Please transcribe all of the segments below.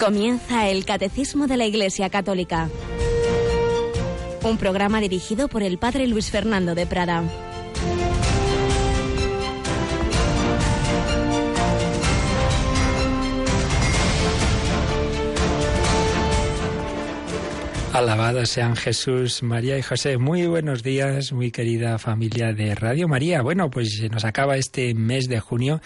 Comienza el Catecismo de la Iglesia Católica. Un programa dirigido por el Padre Luis Fernando de Prada. Alabados sean Jesús, María y José. Muy buenos días, muy querida familia de Radio María. Bueno, pues se nos acaba este mes de junio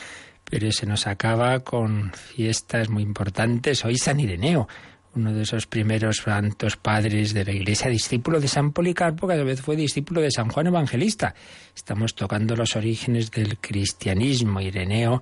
pero se nos acaba con fiestas muy importantes. Hoy San Ireneo, uno de esos primeros santos padres de la Iglesia, discípulo de San Policarpo, que a vez fue discípulo de San Juan Evangelista. Estamos tocando los orígenes del cristianismo. Ireneo,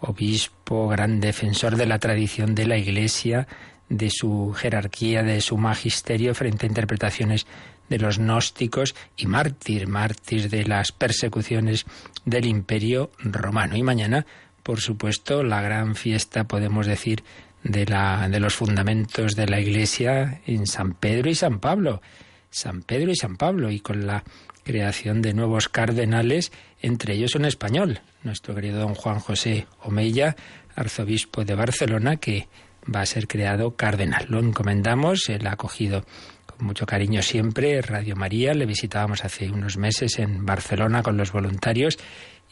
obispo, gran defensor de la tradición de la Iglesia, de su jerarquía, de su magisterio frente a interpretaciones de los gnósticos y mártir, mártir de las persecuciones del imperio romano. Y mañana por supuesto, la gran fiesta, podemos decir, de, la, de los fundamentos de la Iglesia en San Pedro y San Pablo. San Pedro y San Pablo, y con la creación de nuevos cardenales, entre ellos un español, nuestro querido don Juan José Omeya, arzobispo de Barcelona, que va a ser creado cardenal. Lo encomendamos, él ha acogido con mucho cariño siempre Radio María, le visitábamos hace unos meses en Barcelona con los voluntarios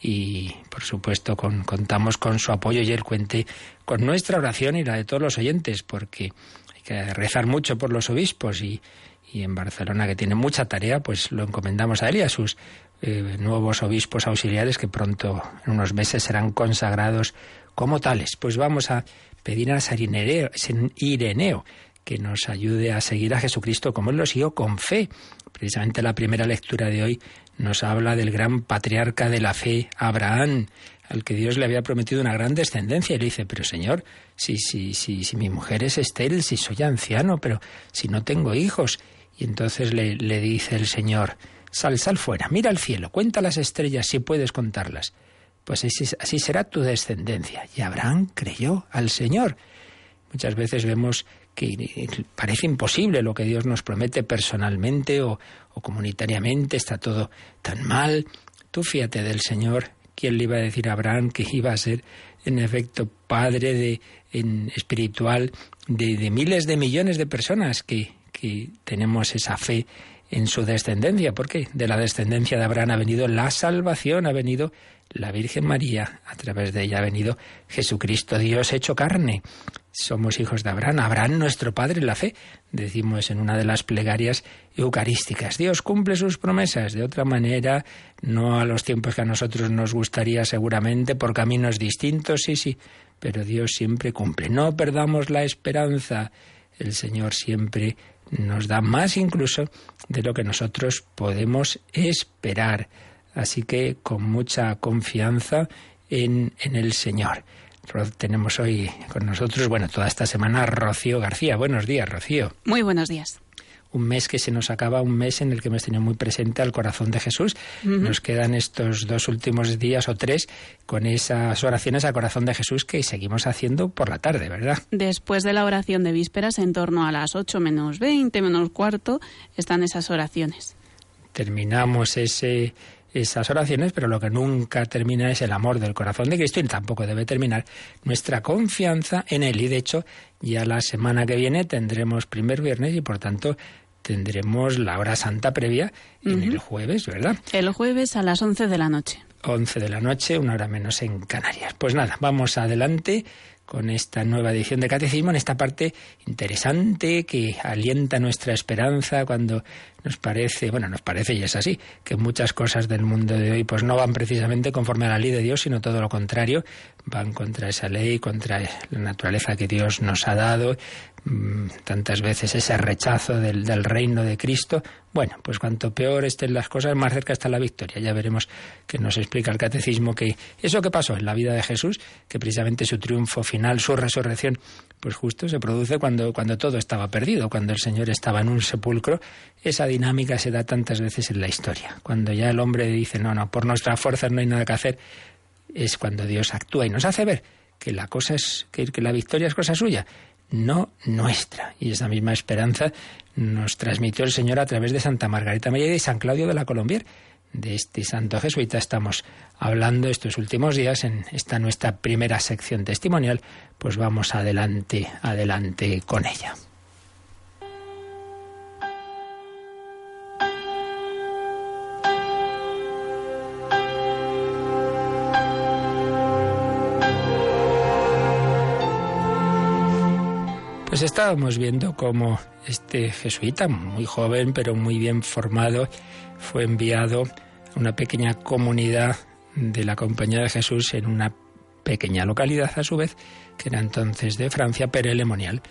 y por supuesto contamos con su apoyo y él cuente con nuestra oración y la de todos los oyentes, porque hay que rezar mucho por los obispos y, en Barcelona, que tiene mucha tarea, pues lo encomendamos a él y a sus eh, nuevos obispos auxiliares que pronto, en unos meses, serán consagrados como tales. Pues vamos a pedir a San Ireneo que nos ayude a seguir a Jesucristo como Él lo siguió con fe. Precisamente la primera lectura de hoy nos habla del gran patriarca de la fe, Abraham, al que Dios le había prometido una gran descendencia. Y le dice, pero Señor, si, si, si, mi mujer es estéril, si soy anciano, pero si no tengo hijos. Y entonces le, dice el Señor, sal, sal fuera, mira al cielo, cuenta las estrellas si puedes contarlas. Pues así será tu descendencia. Y Abraham creyó al Señor. Muchas veces vemos que parece imposible lo que Dios nos promete personalmente o, comunitariamente, está todo tan mal. Tú fíjate del Señor, ¿quién le iba a decir a Abraham que iba a ser en efecto padre de, en espiritual de, de, miles de millones de personas que, que tenemos esa fe en su descendencia? Porque de la descendencia de Abraham ha venido la salvación, ha venido la Virgen María, a través de ella ha venido Jesucristo, Dios hecho carne. Somos hijos de Abraham, Abraham nuestro Padre en la fe, decimos en una de las plegarias eucarísticas. Dios cumple sus promesas, de otra manera, no a los tiempos que a nosotros nos gustaría seguramente, por caminos distintos, sí, sí, pero Dios siempre cumple. No perdamos la esperanza, el Señor siempre nos da más incluso de lo que nosotros podemos esperar. Así que con mucha confianza en, en el Señor. Tenemos hoy con nosotros, bueno, toda esta semana Rocío García. Buenos días, Rocío. Muy buenos días un mes que se nos acaba, un mes en el que hemos tenido muy presente al corazón de Jesús. Nos quedan estos dos últimos días o tres con esas oraciones al corazón de Jesús que seguimos haciendo por la tarde, ¿verdad? Después de la oración de vísperas, en torno a las ocho menos veinte, menos cuarto, están esas oraciones. Terminamos ese esas oraciones, pero lo que nunca termina es el amor del corazón de Cristo y tampoco debe terminar nuestra confianza en Él. Y de hecho, ya la semana que viene tendremos primer viernes y por tanto tendremos la hora santa previa en el jueves, ¿verdad? El jueves a las 11 de la noche. 11 de la noche, una hora menos en Canarias. Pues nada, vamos adelante con esta nueva edición de Catecismo, en esta parte interesante que alienta nuestra esperanza cuando nos parece, bueno, nos parece y es así, que muchas cosas del mundo de hoy pues no van precisamente conforme a la ley de Dios, sino todo lo contrario, van contra esa ley, contra la naturaleza que Dios nos ha dado, tantas veces ese rechazo del, del reino de Cristo. Bueno, pues cuanto peor estén las cosas, más cerca está la victoria. Ya veremos que nos explica el catecismo que eso que pasó en la vida de Jesús, que precisamente su triunfo final, su resurrección, pues justo se produce cuando, cuando todo estaba perdido, cuando el Señor estaba en un sepulcro. Esa dinámica se da tantas veces en la historia. Cuando ya el hombre dice, no, no, por nuestras fuerzas no hay nada que hacer, es cuando Dios actúa y nos hace ver que la cosa es, que, la victoria es cosa suya, no nuestra. Y esa misma esperanza nos transmitió el Señor a través de Santa Margarita María y de San Claudio de la Colombier. de este santo jesuita estamos hablando estos últimos días en esta nuestra primera sección testimonial, pues vamos adelante, adelante con ella. Pues estábamos viendo cómo este jesuita, muy joven pero muy bien formado, fue enviado a una pequeña comunidad de la Compañía de Jesús en una pequeña localidad a su vez, que era entonces de Francia, Perelemonial.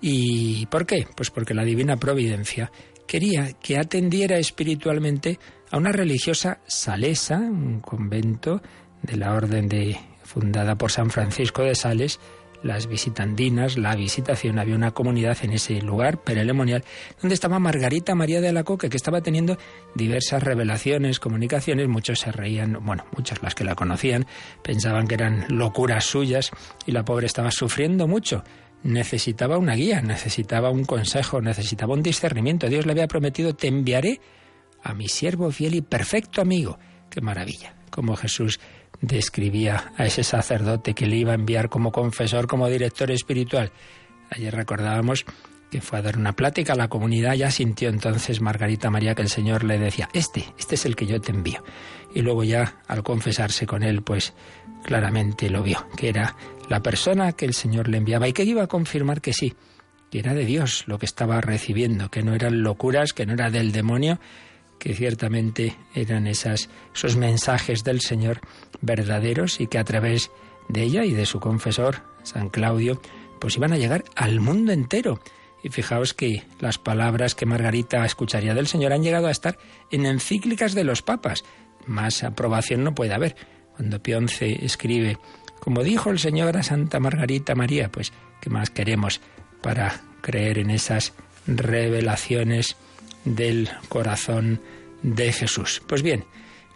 ¿Y por qué? Pues porque la divina providencia quería que atendiera espiritualmente a una religiosa salesa, un convento de la orden de fundada por San Francisco de Sales, las visitandinas, la visitación, había una comunidad en ese lugar perelemonial donde estaba Margarita María de la Coque, que estaba teniendo diversas revelaciones, comunicaciones, muchos se reían, bueno, muchas las que la conocían, pensaban que eran locuras suyas y la pobre estaba sufriendo mucho. Necesitaba una guía, necesitaba un consejo, necesitaba un discernimiento. Dios le había prometido, te enviaré a mi siervo fiel y perfecto amigo. Qué maravilla, como Jesús describía a ese sacerdote que le iba a enviar como confesor, como director espiritual. Ayer recordábamos que fue a dar una plática a la comunidad, ya sintió entonces Margarita María que el Señor le decía, este, este es el que yo te envío. Y luego ya al confesarse con él, pues claramente lo vio, que era la persona que el Señor le enviaba y que iba a confirmar que sí, que era de Dios lo que estaba recibiendo, que no eran locuras, que no era del demonio, que ciertamente eran esas, esos mensajes del Señor verdaderos y que a través de ella y de su confesor, San Claudio, pues iban a llegar al mundo entero. Y fijaos que las palabras que Margarita escucharía del Señor han llegado a estar en encíclicas de los papas. Más aprobación no puede haber. Cuando Pío XI escribe, como dijo el Señor a Santa Margarita María, pues, ¿qué más queremos para creer en esas revelaciones del corazón de Jesús. Pues bien,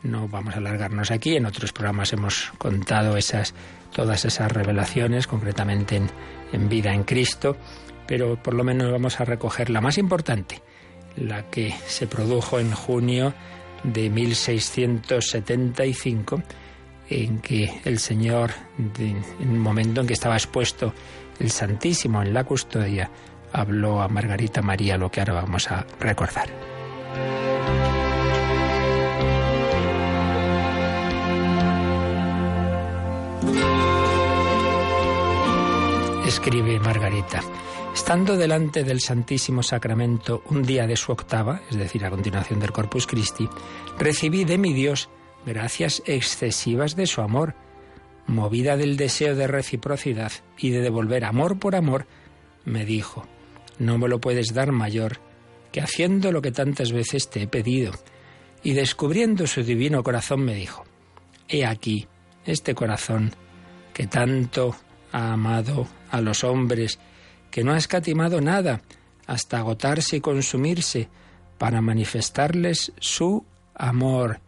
no vamos a alargarnos aquí, en otros programas hemos contado esas, todas esas revelaciones, concretamente en, en vida en Cristo, pero por lo menos vamos a recoger la más importante, la que se produjo en junio de 1675, en que el Señor, en un momento en que estaba expuesto el Santísimo en la custodia, habló a Margarita María, lo que ahora vamos a recordar. Escribe Margarita. Estando delante del Santísimo Sacramento un día de su octava, es decir, a continuación del Corpus Christi, recibí de mi Dios gracias excesivas de su amor, movida del deseo de reciprocidad y de devolver amor por amor, me dijo, no me lo puedes dar mayor que haciendo lo que tantas veces te he pedido. Y descubriendo su divino corazón me dijo, He aquí este corazón que tanto ha amado a los hombres, que no ha escatimado nada hasta agotarse y consumirse para manifestarles su amor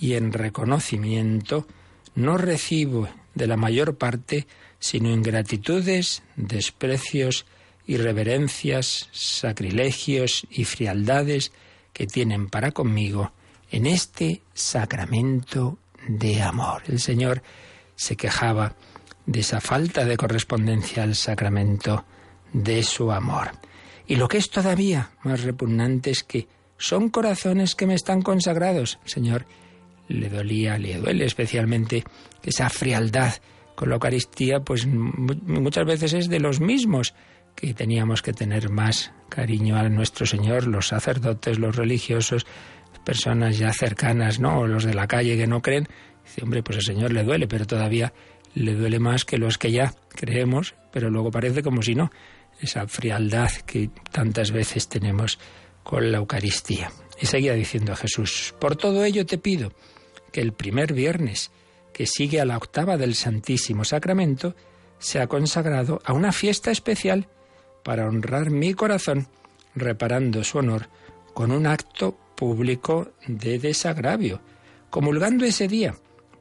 y en reconocimiento no recibo de la mayor parte sino ingratitudes, desprecios irreverencias, sacrilegios y frialdades que tienen para conmigo en este sacramento de amor. El Señor se quejaba de esa falta de correspondencia al sacramento de su amor. Y lo que es todavía más repugnante es que son corazones que me están consagrados. El Señor le dolía, le duele especialmente esa frialdad con la Eucaristía, pues muchas veces es de los mismos que teníamos que tener más cariño a nuestro Señor, los sacerdotes, los religiosos, personas ya cercanas, ¿no? O los de la calle que no creen. Dice, hombre, pues al Señor le duele, pero todavía le duele más que los que ya creemos, pero luego parece como si no. Esa frialdad que tantas veces tenemos con la Eucaristía. Y seguía diciendo a Jesús, por todo ello te pido que el primer viernes que sigue a la octava del Santísimo Sacramento sea consagrado a una fiesta especial para honrar mi corazón, reparando su honor con un acto público de desagravio, comulgando ese día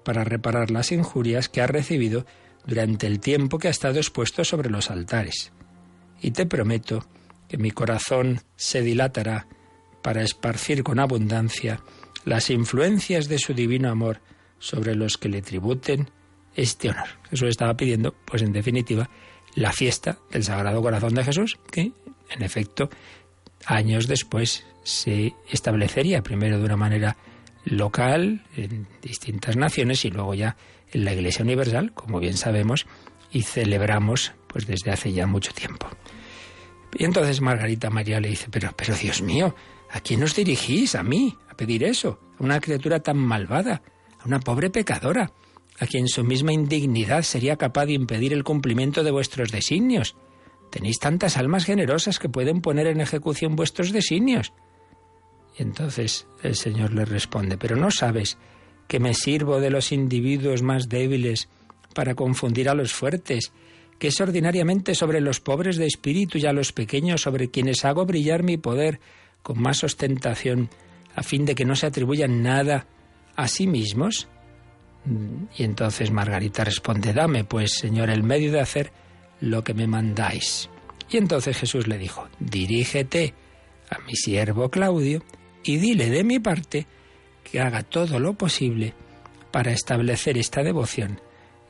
para reparar las injurias que ha recibido durante el tiempo que ha estado expuesto sobre los altares. Y te prometo que mi corazón se dilatará para esparcir con abundancia las influencias de su divino amor sobre los que le tributen este honor. Jesús estaba pidiendo, pues en definitiva, la fiesta del Sagrado Corazón de Jesús, que en efecto años después se establecería primero de una manera local en distintas naciones y luego ya en la Iglesia Universal, como bien sabemos, y celebramos pues desde hace ya mucho tiempo. Y entonces Margarita María le dice, pero, pero Dios mío, ¿a quién os dirigís? A mí, a pedir eso, a una criatura tan malvada, a una pobre pecadora, a quien su misma indignidad sería capaz de impedir el cumplimiento de vuestros designios. Tenéis tantas almas generosas que pueden poner en ejecución vuestros designios. Y entonces el Señor le responde, pero no sabes que me sirvo de los individuos más débiles para confundir a los fuertes, que es ordinariamente sobre los pobres de espíritu y a los pequeños sobre quienes hago brillar mi poder con más ostentación, a fin de que no se atribuyan nada a sí mismos? Y entonces Margarita responde, dame pues, Señor, el medio de hacer lo que me mandáis. Y entonces Jesús le dijo, dirígete a mi siervo Claudio y dile de mi parte que haga todo lo posible para establecer esta devoción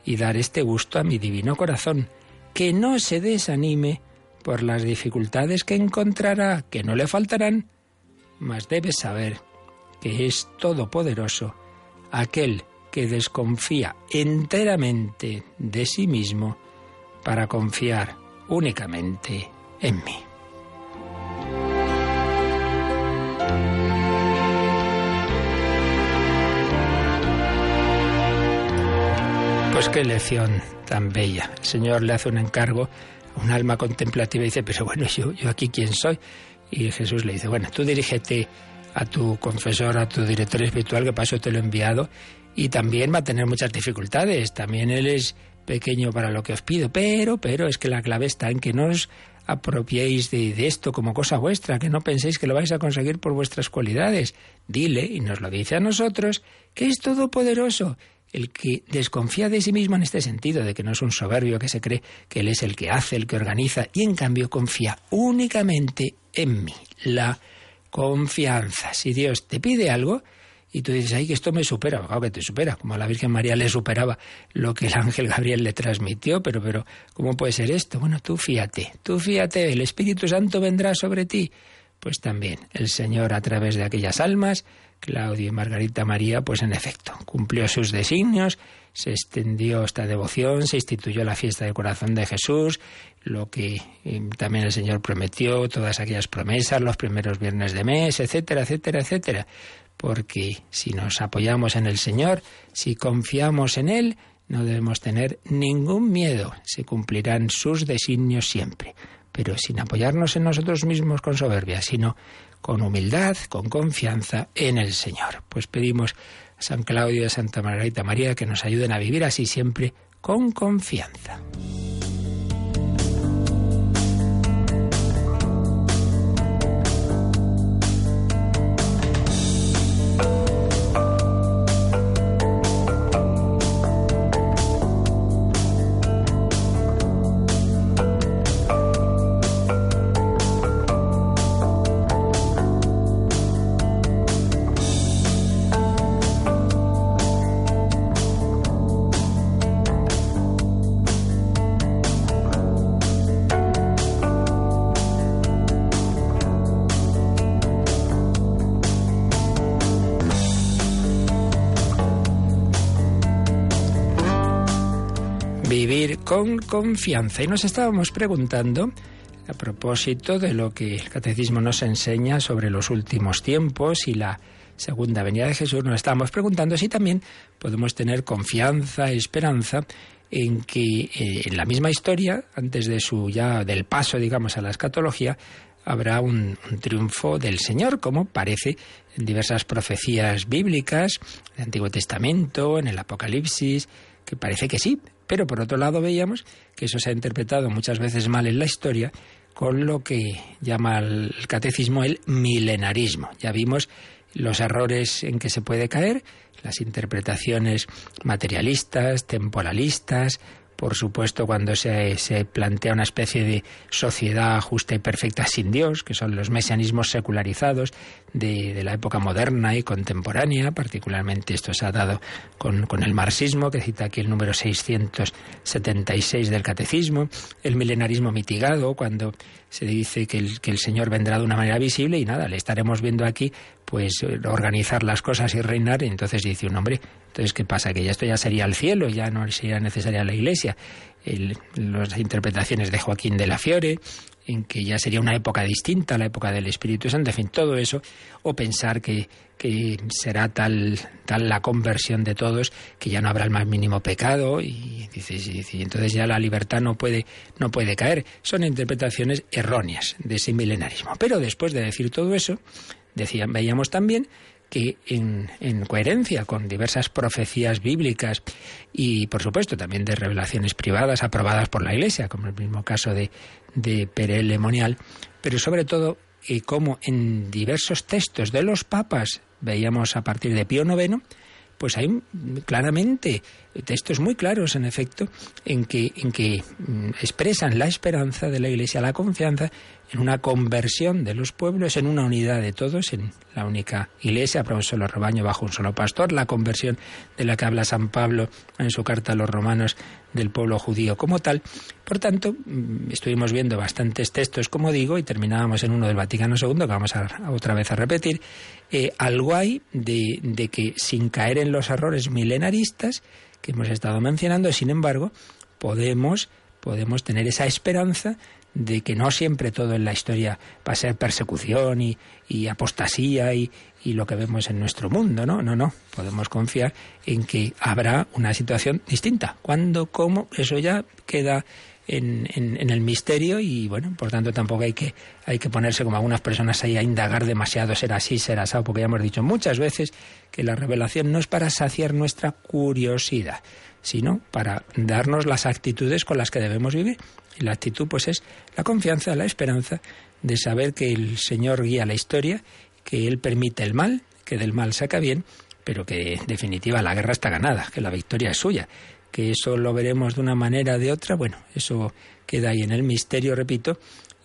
y dar este gusto a mi divino corazón, que no se desanime por las dificultades que encontrará, que no le faltarán, mas debe saber que es todopoderoso aquel que desconfía enteramente de sí mismo para confiar únicamente en mí. Pues qué lección tan bella. El Señor le hace un encargo a un alma contemplativa y dice, pero bueno, yo, yo aquí quién soy. Y Jesús le dice, bueno, tú dirígete a tu confesor, a tu director espiritual, que paso te lo he enviado, y también va a tener muchas dificultades. También él es pequeño para lo que os pido, pero, pero es que la clave está en que no os apropiéis de, de, esto como cosa vuestra, que no penséis que lo vais a conseguir por vuestras cualidades. Dile, y nos lo dice a nosotros, que es todopoderoso el que desconfía de sí mismo en este sentido, de que no es un soberbio que se cree que él es el que hace, el que organiza, y en cambio confía únicamente en mí. La confianza. Si Dios te pide algo y tú dices, ay, que esto me supera, claro que te supera, como a la Virgen María le superaba lo que el ángel Gabriel le transmitió, pero, pero, ¿cómo puede ser esto? Bueno, tú fíate, tú fíate, el Espíritu Santo vendrá sobre ti. Pues también el Señor a través de aquellas almas Claudio y Margarita María, pues en efecto, cumplió sus designios, se extendió esta devoción, se instituyó la fiesta del corazón de Jesús, lo que eh, también el Señor prometió, todas aquellas promesas, los primeros viernes de mes, etcétera, etcétera, etcétera. Porque si nos apoyamos en el Señor, si confiamos en Él, no debemos tener ningún miedo, se cumplirán sus designios siempre pero sin apoyarnos en nosotros mismos con soberbia, sino con humildad, con confianza en el Señor. Pues pedimos a San Claudio y a Santa Margarita María que nos ayuden a vivir así siempre con confianza. Confianza. Y nos estábamos preguntando, a propósito de lo que el catecismo nos enseña sobre los últimos tiempos y la segunda venida de Jesús, nos estábamos preguntando si también podemos tener confianza, esperanza en que eh, en la misma historia, antes de su ya del paso, digamos, a la escatología, habrá un, un, triunfo del Señor, como parece en diversas profecías bíblicas, del Antiguo Testamento, en el Apocalipsis, que parece que sí, pero por otro lado veíamos que eso se ha interpretado muchas veces mal en la historia con lo que llama el catecismo el milenarismo. Ya vimos los errores en que se puede caer, las interpretaciones materialistas, temporalistas, por supuesto, cuando se, se, plantea una especie de sociedad justa y perfecta sin Dios, que son los mesianismos secularizados de, la época moderna y contemporánea, particularmente esto se ha dado con, con, el marxismo, que cita aquí el número 676 del Catecismo, el milenarismo mitigado, cuando se dice que el, que el Señor vendrá de una manera visible y nada, le estaremos viendo aquí pues organizar las cosas y reinar, y entonces dice un hombre, entonces ¿qué pasa? Que ya esto ya sería el cielo, ya no sería necesaria la iglesia. las interpretaciones de Joaquín de la Fiore, en que ya sería una época distinta, la época del Espíritu Santo, en fin, todo eso, o pensar que, que será tal, tal la conversión de todos que ya no habrá el más mínimo pecado y, y entonces ya la libertad no puede, no puede caer. Son interpretaciones erróneas de ese milenarismo. Pero después de decir todo eso, decían, veíamos también que en, en, coherencia con diversas profecías bíblicas y, por supuesto, también de revelaciones privadas aprobadas por la Iglesia, como el mismo caso de, de Pere Lemonial, pero sobre todo eh, como en diversos textos de los papas, veíamos a partir de Pío IX, pues hay claramente textos muy claros, en efecto, en que, en que mm, expresan la esperanza de la Iglesia, la confianza en una conversión de los pueblos, en una unidad de todos, en la única iglesia, para un solo rebaño bajo un solo pastor, la conversión de la que habla San Pablo en su carta a los romanos del pueblo judío como tal. Por tanto, mm, estuvimos viendo bastantes textos, como digo, y terminábamos en uno del Vaticano II, que vamos a, otra vez a repetir, eh, algo hay de, de que sin caer en los errores milenaristas que hemos estado mencionando, sin embargo, podemos podemos tener esa esperanza de que no siempre todo en la historia va a ser persecución y, y apostasía y, y, lo que vemos en nuestro mundo, ¿no? No, no. Podemos confiar en que habrá una situación distinta. ¿Cuándo? ¿Cómo? Eso ya queda en, en, el misterio y bueno, por tanto tampoco hay que, hay que ponerse como algunas personas ahí a indagar demasiado, será así, será así, porque ya hemos dicho muchas veces que la revelación no es para saciar nuestra curiosidad, sino para darnos las actitudes con las que debemos vivir. Y la actitud, pues, es la confianza, la esperanza de saber que el Señor guía la historia, que Él permite el mal, que del mal saca bien, pero que en definitiva la guerra está ganada, que la victoria es suya, que eso lo veremos de una manera o de otra, bueno, eso queda ahí en el misterio, repito,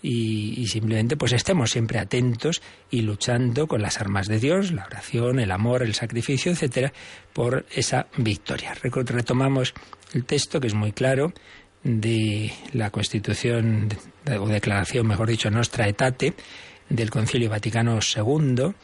y, simplemente pues estemos siempre atentos y luchando con las armas de Dios, la oración, el amor, el sacrificio, etcétera, por esa victoria. Retomamos el texto que es muy claro de la Constitución o declaración, mejor dicho, Nostra Aetate del Concilio Vaticano II,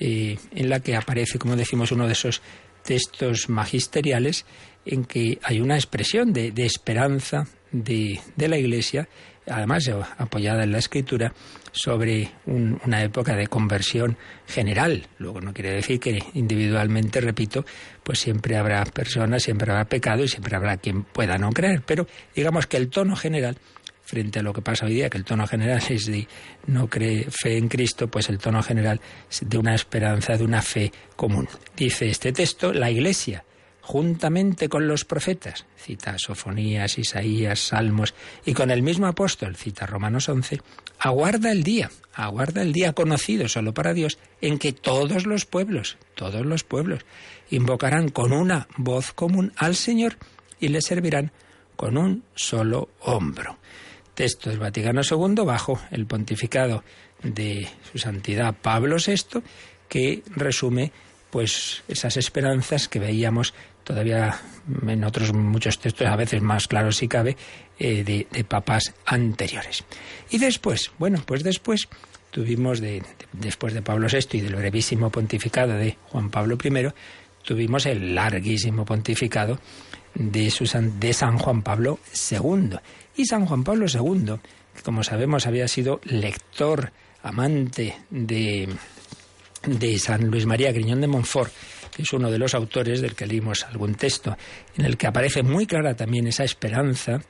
eh, en la que aparece, como decimos, uno de esos textos magisteriales en que hay una expresión de, esperanza de, de la Iglesia además apoyada en la escritura, sobre una época de conversión general. Luego no quiere decir que individualmente, repito, pues siempre habrá personas, siempre habrá pecado y siempre habrá quien pueda no creer. Pero digamos que el tono general frente a lo que pasa hoy día, que el tono general es de no cree fe en Cristo, pues el tono general es de una esperanza, de una fe común. Dice este texto, la Iglesia juntamente con los profetas, cita Sofonías, Isaías, Salmos, y con el mismo apóstol, cita Romanos 11, aguarda el día, aguarda el día conocido solo para Dios, en que todos los pueblos, todos los pueblos, invocarán con una voz común al Señor y le servirán con un solo hombro. Texto del Vaticano II bajo el pontificado de su santidad Pablo VI, que resume pues esas esperanzas que veíamos todavía en otros muchos textos, a veces más claros si cabe, eh, de, papas anteriores. Y después, bueno, pues después tuvimos, de, después de Pablo VI y del brevísimo pontificado de Juan Pablo I, tuvimos el larguísimo pontificado de, de San Juan Pablo II. Y San Juan Pablo II, que como sabemos había sido lector, amante de, de San Luis María Griñón de Montfort, que es uno de los autores del que leímos algún texto, en el que aparece muy clara también esa esperanza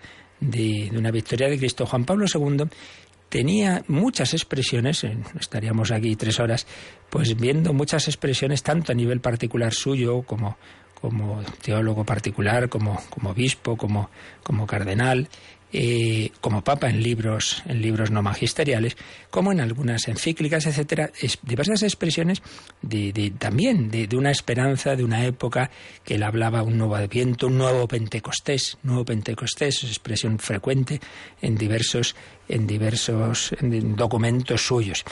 de, una victoria de Cristo. Juan Pablo II tenía muchas expresiones, estaríamos aquí tres horas, pues viendo muchas expresiones tanto a nivel particular suyo como, como teólogo particular, como, como obispo, como, como cardenal, eh, como papa en libros, en libros no magisteriales, como en algunas encíclicas, etcétera, diversas expresiones de, también de, una esperanza, de una época que él hablaba un nuevo adviento, un nuevo Pentecostés, nuevo Pentecostés, es expresión frecuente en diversos, en diversos documentos suyos.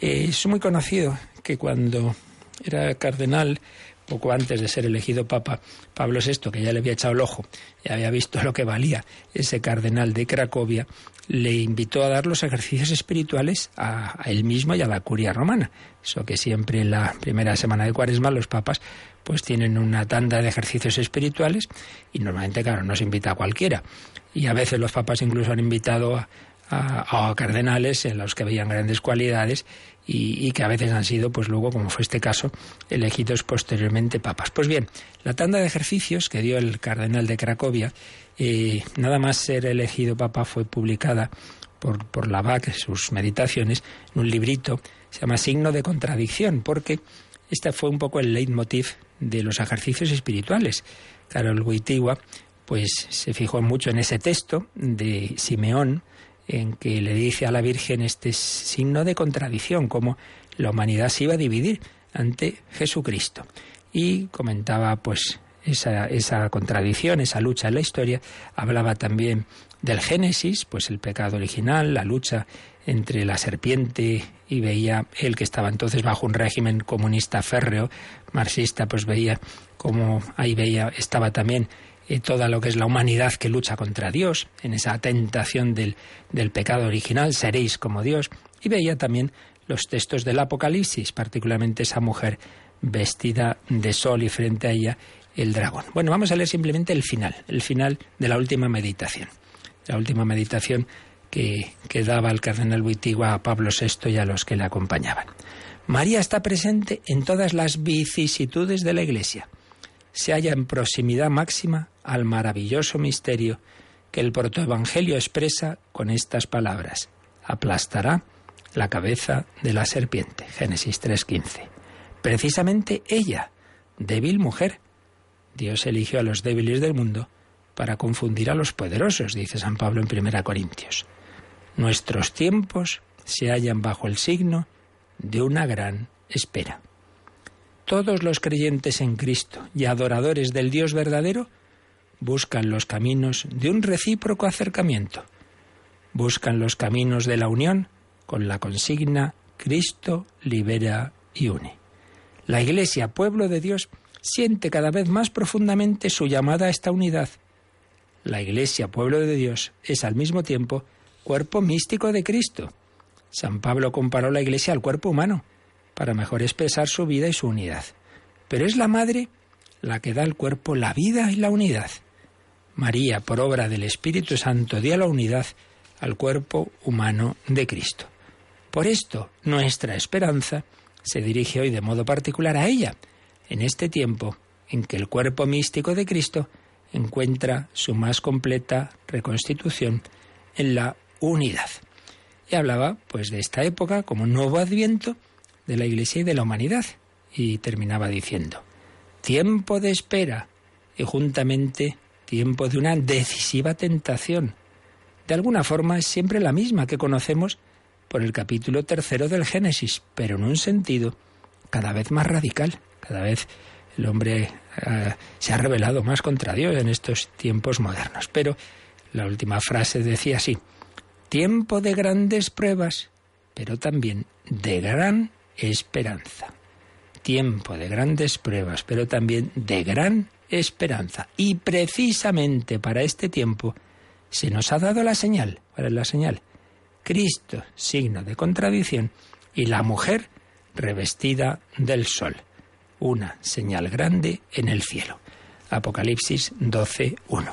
es muy conocido que cuando era cardenal poco antes de ser elegido Papa, Pablo VI, que ya le había echado el ojo y había visto lo que valía ese cardenal de Cracovia, le invitó a dar los ejercicios espirituales a, él mismo y a la curia romana. Eso que siempre en la primera semana de Cuaresma los papas pues tienen una tanda de ejercicios espirituales y normalmente, claro, no se invita a cualquiera. Y a veces los papas incluso han invitado a, a, cardenales en los que veían grandes cualidades y, que a veces han sido, pues luego, como fue este caso, elegidos posteriormente papas. Pues bien, la tanda de ejercicios que dio el cardenal de Cracovia, eh, nada más ser elegido papa, fue publicada por, por la BAC, sus meditaciones, en un librito, se llama Signo de Contradicción, porque este fue un poco el leitmotiv de los ejercicios espirituales. Carol Wittigua, pues se fijó mucho en ese texto de Simeón, en que le dice a la Virgen este signo de contradicción, cómo la humanidad se iba a dividir ante Jesucristo. Y comentaba pues esa, esa contradicción, esa lucha en la historia, hablaba también del Génesis, pues el pecado original, la lucha entre la serpiente y veía él que estaba entonces bajo un régimen comunista férreo, marxista, pues veía como ahí veía estaba también y toda lo que es la humanidad que lucha contra Dios, en esa tentación del, del pecado original, seréis como Dios. Y veía también los textos del Apocalipsis, particularmente esa mujer vestida de sol y frente a ella el dragón. Bueno, vamos a leer simplemente el final, el final de la última meditación. La última meditación que, que daba el cardenal Wittigua a Pablo VI y a los que le acompañaban. María está presente en todas las vicisitudes de la Iglesia se halla en proximidad máxima al maravilloso misterio que el protoevangelio expresa con estas palabras. Aplastará la cabeza de la serpiente. Génesis 3.15. Precisamente ella, débil mujer. Dios eligió a los débiles del mundo para confundir a los poderosos, dice San Pablo en 1 Corintios. Nuestros tiempos se hallan bajo el signo de una gran espera todos los creyentes en Cristo y adoradores del Dios verdadero buscan los caminos de un recíproco acercamiento. Buscan los caminos de la unión con la consigna Cristo libera y une. La Iglesia, pueblo de Dios, siente cada vez más profundamente su llamada a esta unidad. La Iglesia, pueblo de Dios, es al mismo tiempo cuerpo místico de Cristo. San Pablo comparó la Iglesia al cuerpo humano para mejor expresar su vida y su unidad. Pero es la Madre la que da al cuerpo la vida y la unidad. María, por obra del Espíritu Santo, dio la unidad al cuerpo humano de Cristo. Por esto, nuestra esperanza se dirige hoy de modo particular a ella, en este tiempo en que el cuerpo místico de Cristo encuentra su más completa reconstitución en la unidad. Y hablaba pues de esta época como nuevo adviento de la Iglesia y de la humanidad. Y terminaba diciendo, tiempo de espera y juntamente tiempo de una decisiva tentación. De alguna forma es siempre la misma que conocemos por el capítulo tercero del Génesis, pero en un sentido cada vez más radical. Cada vez el hombre eh, se ha revelado más contra Dios en estos tiempos modernos. Pero la última frase decía así, tiempo de grandes pruebas, pero también de gran esperanza. Tiempo de grandes pruebas, pero también de gran esperanza. Y precisamente para este tiempo se nos ha dado la señal, para la señal, Cristo, signo de contradicción, y la mujer revestida del sol, una señal grande en el cielo. Apocalipsis 12.1.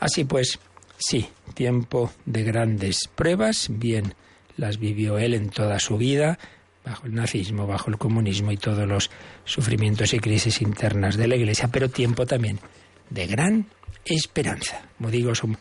Así pues, sí, tiempo de grandes pruebas, bien las vivió él en toda su vida, bajo el nazismo, bajo el comunismo y todos los sufrimientos y crisis internas de la Iglesia, pero tiempo también de gran esperanza. Como digo, son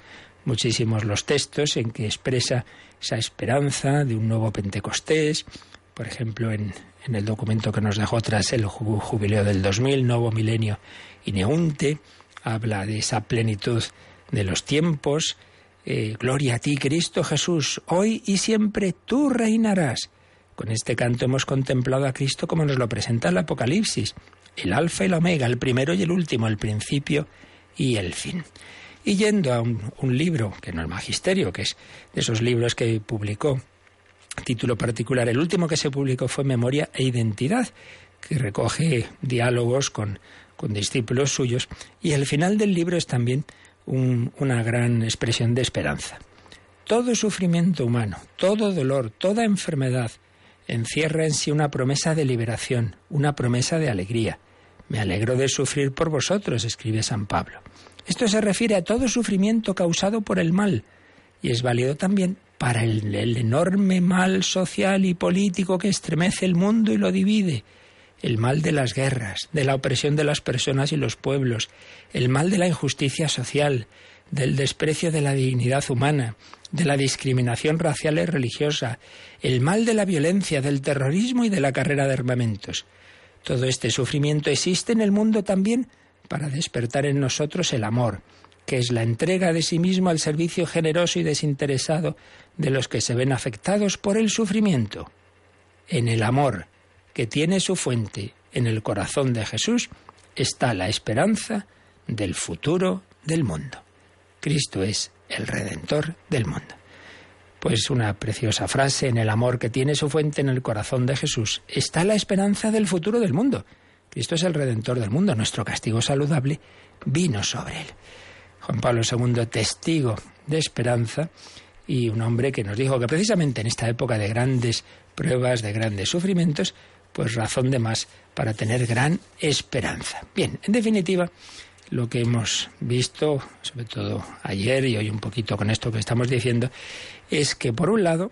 muchísimos los textos en que expresa esa esperanza de un nuevo Pentecostés, por ejemplo, en, en el documento que nos dejó tras el jubileo del 2000, Nuevo Milenio y Neunte, habla de esa plenitud de los tiempos, eh, Gloria a ti, Cristo Jesús, hoy y siempre tú reinarás. Con este canto hemos contemplado a Cristo como nos lo presenta el Apocalipsis, el alfa y el omega, el primero y el último, el principio y el fin. Y yendo a un, un libro, que no es magisterio, que es de esos libros que publicó, título particular, el último que se publicó fue Memoria e Identidad, que recoge diálogos con, con discípulos suyos, y el final del libro es también una gran expresión de esperanza. Todo sufrimiento humano, todo dolor, toda enfermedad encierra en sí una promesa de liberación, una promesa de alegría. Me alegro de sufrir por vosotros, escribe San Pablo. Esto se refiere a todo sufrimiento causado por el mal y es válido también para el, enorme mal social y político que estremece el mundo y lo divide el mal de las guerras, de la opresión de las personas y los pueblos, el mal de la injusticia social, del desprecio de la dignidad humana, de la discriminación racial y religiosa, el mal de la violencia, del terrorismo y de la carrera de armamentos. Todo este sufrimiento existe en el mundo también para despertar en nosotros el amor, que es la entrega de sí mismo al servicio generoso y desinteresado de los que se ven afectados por el sufrimiento. En el amor, que tiene su fuente en el corazón de Jesús, está la esperanza del futuro del mundo. Cristo es el redentor del mundo. Pues una preciosa frase, en el amor que tiene su fuente en el corazón de Jesús, está la esperanza del futuro del mundo. Cristo es el redentor del mundo, nuestro castigo saludable vino sobre él. Juan Pablo II, testigo de esperanza y un hombre que nos dijo que precisamente en esta época de grandes pruebas, de grandes sufrimientos, pues razón de más para tener gran esperanza. Bien, en definitiva, lo que hemos visto, sobre todo ayer y hoy un poquito con esto que estamos diciendo, es que por un lado,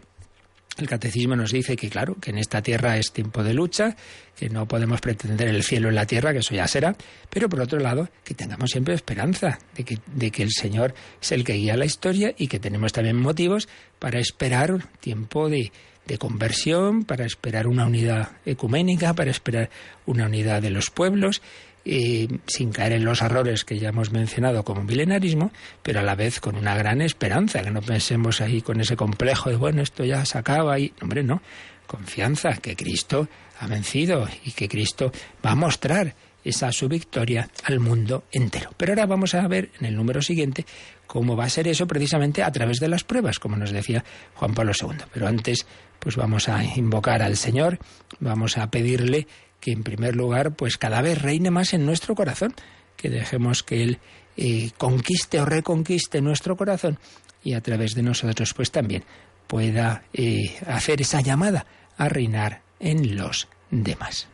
el catecismo nos dice que, claro, que en esta tierra es tiempo de lucha, que no podemos pretender el cielo en la tierra, que eso ya será, pero por otro lado, que tengamos siempre esperanza de que, de que el Señor es el que guía la historia y que tenemos también motivos para esperar tiempo de, de conversión, para esperar una unidad ecuménica, para esperar una unidad de los pueblos, sin caer en los errores que ya hemos mencionado como milenarismo, pero a la vez con una gran esperanza, que no pensemos ahí con ese complejo de, bueno, esto ya se acaba y, hombre, no, confianza que Cristo ha vencido y que Cristo va a mostrar esa su victoria al mundo entero. Pero ahora vamos a ver en el número siguiente cómo va a ser eso precisamente a través de las pruebas, como nos decía Juan Pablo II. Pero antes, pues vamos a invocar al Señor, vamos a pedirle que en primer lugar, pues cada vez reine más en nuestro corazón, que dejemos que Él eh, conquiste o reconquiste nuestro corazón y a través de nosotros, pues también pueda eh, hacer esa llamada a reinar en los demás.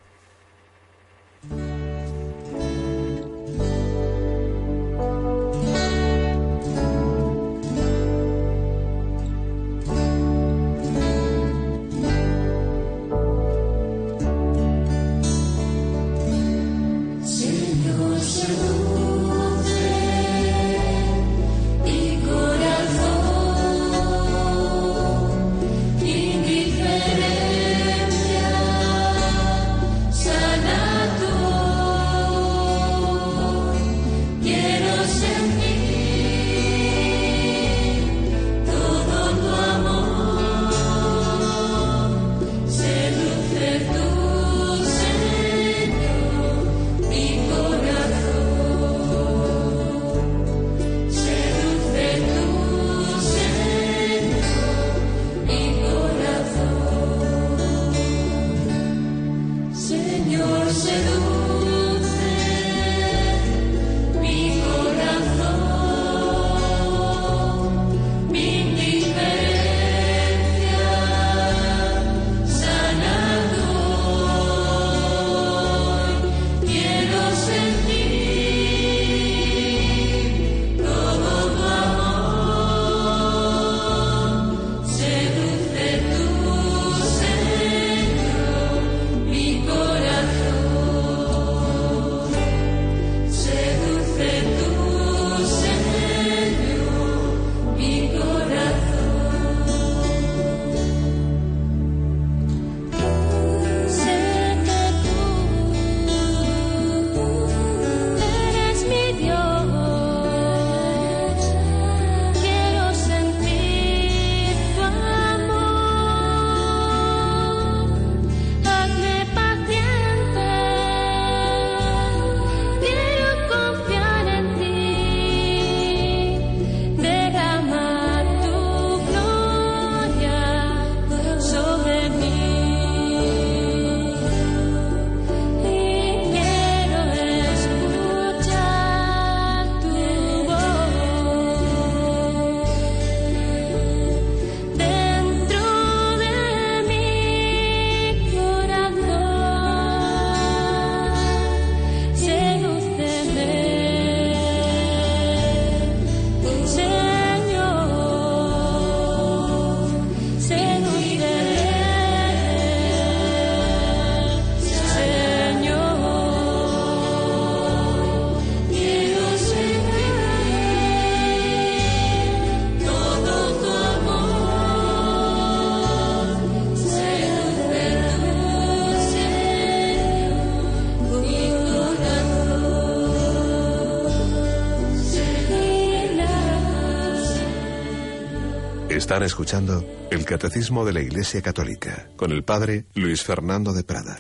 Están escuchando el Catecismo de la Iglesia Católica con el Padre Luis Fernando de Prada.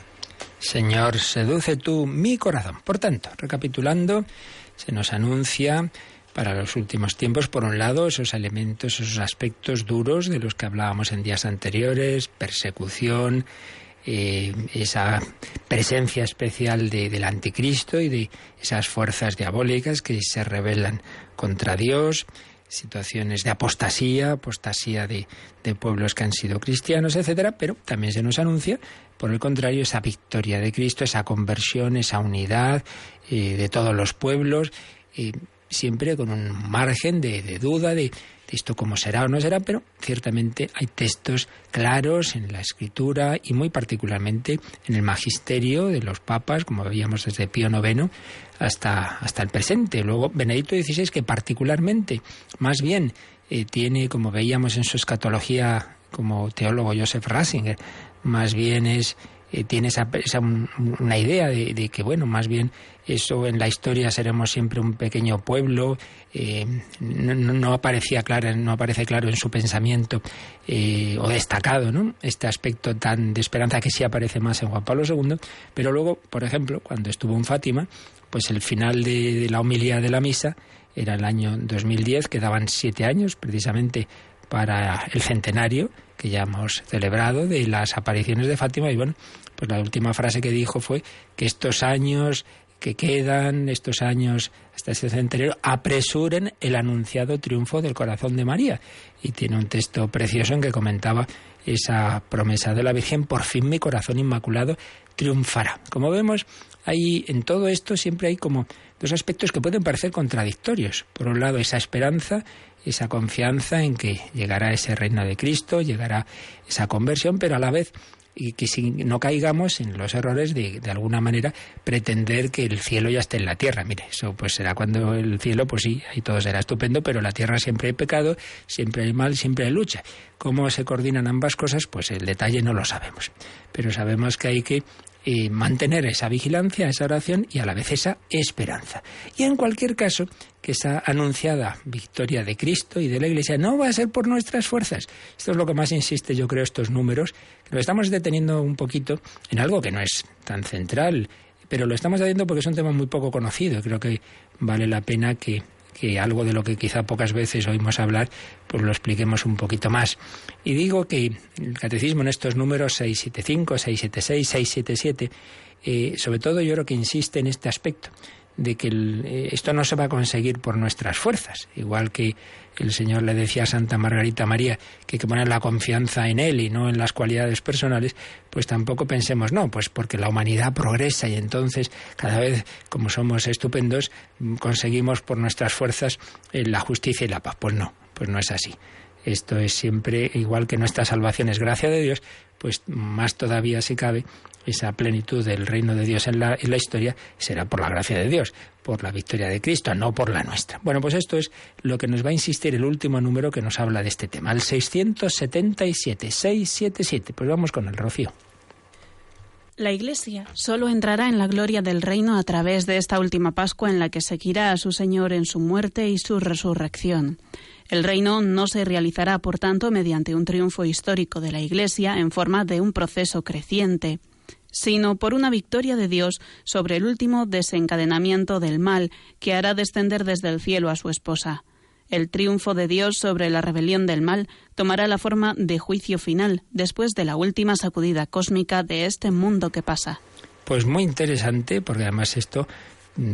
Señor, seduce tú mi corazón. Por tanto, recapitulando, se nos anuncia para los últimos tiempos, por un lado, esos elementos, esos aspectos duros de los que hablábamos en días anteriores, persecución, eh, esa presencia especial del anticristo y de esas fuerzas diabólicas que se rebelan contra Dios, situaciones de apostasía, apostasía de, pueblos que han sido cristianos, etcétera, pero también se nos anuncia, por el contrario, esa victoria de Cristo, esa conversión, esa unidad eh, de todos los pueblos, eh, siempre con un margen de duda, de, esto cómo será o no será, pero ciertamente hay textos claros en la escritura y muy particularmente en el magisterio de los papas, como veíamos desde Pío IX hasta, hasta el presente. Luego Benedicto XVI, que particularmente, más bien, eh, tiene, como veíamos en su escatología como teólogo Joseph Ratzinger, más bien es eh, tiene esa, una idea de, que, bueno, más bien eso en la historia seremos siempre un pequeño pueblo, eh, no, aparecía claro, no aparece claro en su pensamiento eh, o destacado, ¿no? Este aspecto tan de esperanza que sí aparece más en Juan Pablo II, pero luego, por ejemplo, cuando estuvo en Fátima, pues el final de, de la homilía de la misa era el año 2010, quedaban siete años precisamente para el centenario que ya hemos celebrado de las apariciones de Fátima y bueno, pues la última frase que dijo fue que estos años que quedan, estos años hasta este centenario, apresuren el anunciado triunfo del corazón de María. Y tiene un texto precioso en que comentaba esa promesa de la Virgen, por fin mi corazón inmaculado triunfará. Como vemos, hay en todo esto siempre hay como dos aspectos que pueden parecer contradictorios. Por un lado, esa esperanza esa confianza en que llegará ese reino de Cristo, llegará esa conversión, pero a la vez y que si no caigamos en los errores de, de alguna manera pretender que el cielo ya esté en la tierra. Mire, eso pues será cuando el cielo, pues sí, ahí todo será estupendo, pero la tierra siempre hay pecado, siempre hay mal, siempre hay lucha. ¿Cómo se coordinan ambas cosas? Pues el detalle no lo sabemos. Pero sabemos que hay que eh, mantener esa vigilancia, esa oración y a la vez esa esperanza. Y en cualquier caso, que esa anunciada victoria de Cristo y de la Iglesia no va a ser por nuestras fuerzas. Esto es lo que más insiste, yo creo, estos números, que lo estamos deteniendo un poquito en algo que no es tan central, pero lo estamos haciendo porque es un tema muy poco conocido. Creo que vale la pena que que algo de lo que quizá pocas veces oímos hablar, pues lo expliquemos un poquito más. Y digo que el catecismo en estos números 675, 676, 677, eh, sobre todo yo creo que insiste en este aspecto, de que eh, esto no se va a conseguir por nuestras fuerzas, igual que el Señor le decía a Santa Margarita María que hay que poner la confianza en Él y no en las cualidades personales, pues tampoco pensemos, no, pues porque la humanidad progresa y entonces cada vez, como somos estupendos, conseguimos por nuestras fuerzas eh, la justicia y la paz. Pues no, pues no es así. Esto es siempre, igual que nuestra salvación es gracia de Dios, pues más todavía si cabe, esa plenitud del reino de Dios en la, en la, historia será por la gracia de Dios, por la victoria de Cristo, no por la nuestra. Bueno, pues esto es lo que nos va a insistir el último número que nos habla de este tema, el 677, 677. Pues vamos con el rocío. La Iglesia solo entrará en la gloria del reino a través de esta última Pascua en la que seguirá a su Señor en su muerte y su resurrección. El reino no se realizará, por tanto, mediante un triunfo histórico de la Iglesia en forma de un proceso creciente, sino por una victoria de Dios sobre el último desencadenamiento del mal que hará descender desde el cielo a su esposa. El triunfo de Dios sobre la rebelión del mal tomará la forma de juicio final después de la última sacudida cósmica de este mundo que pasa. Pues muy interesante, porque además esto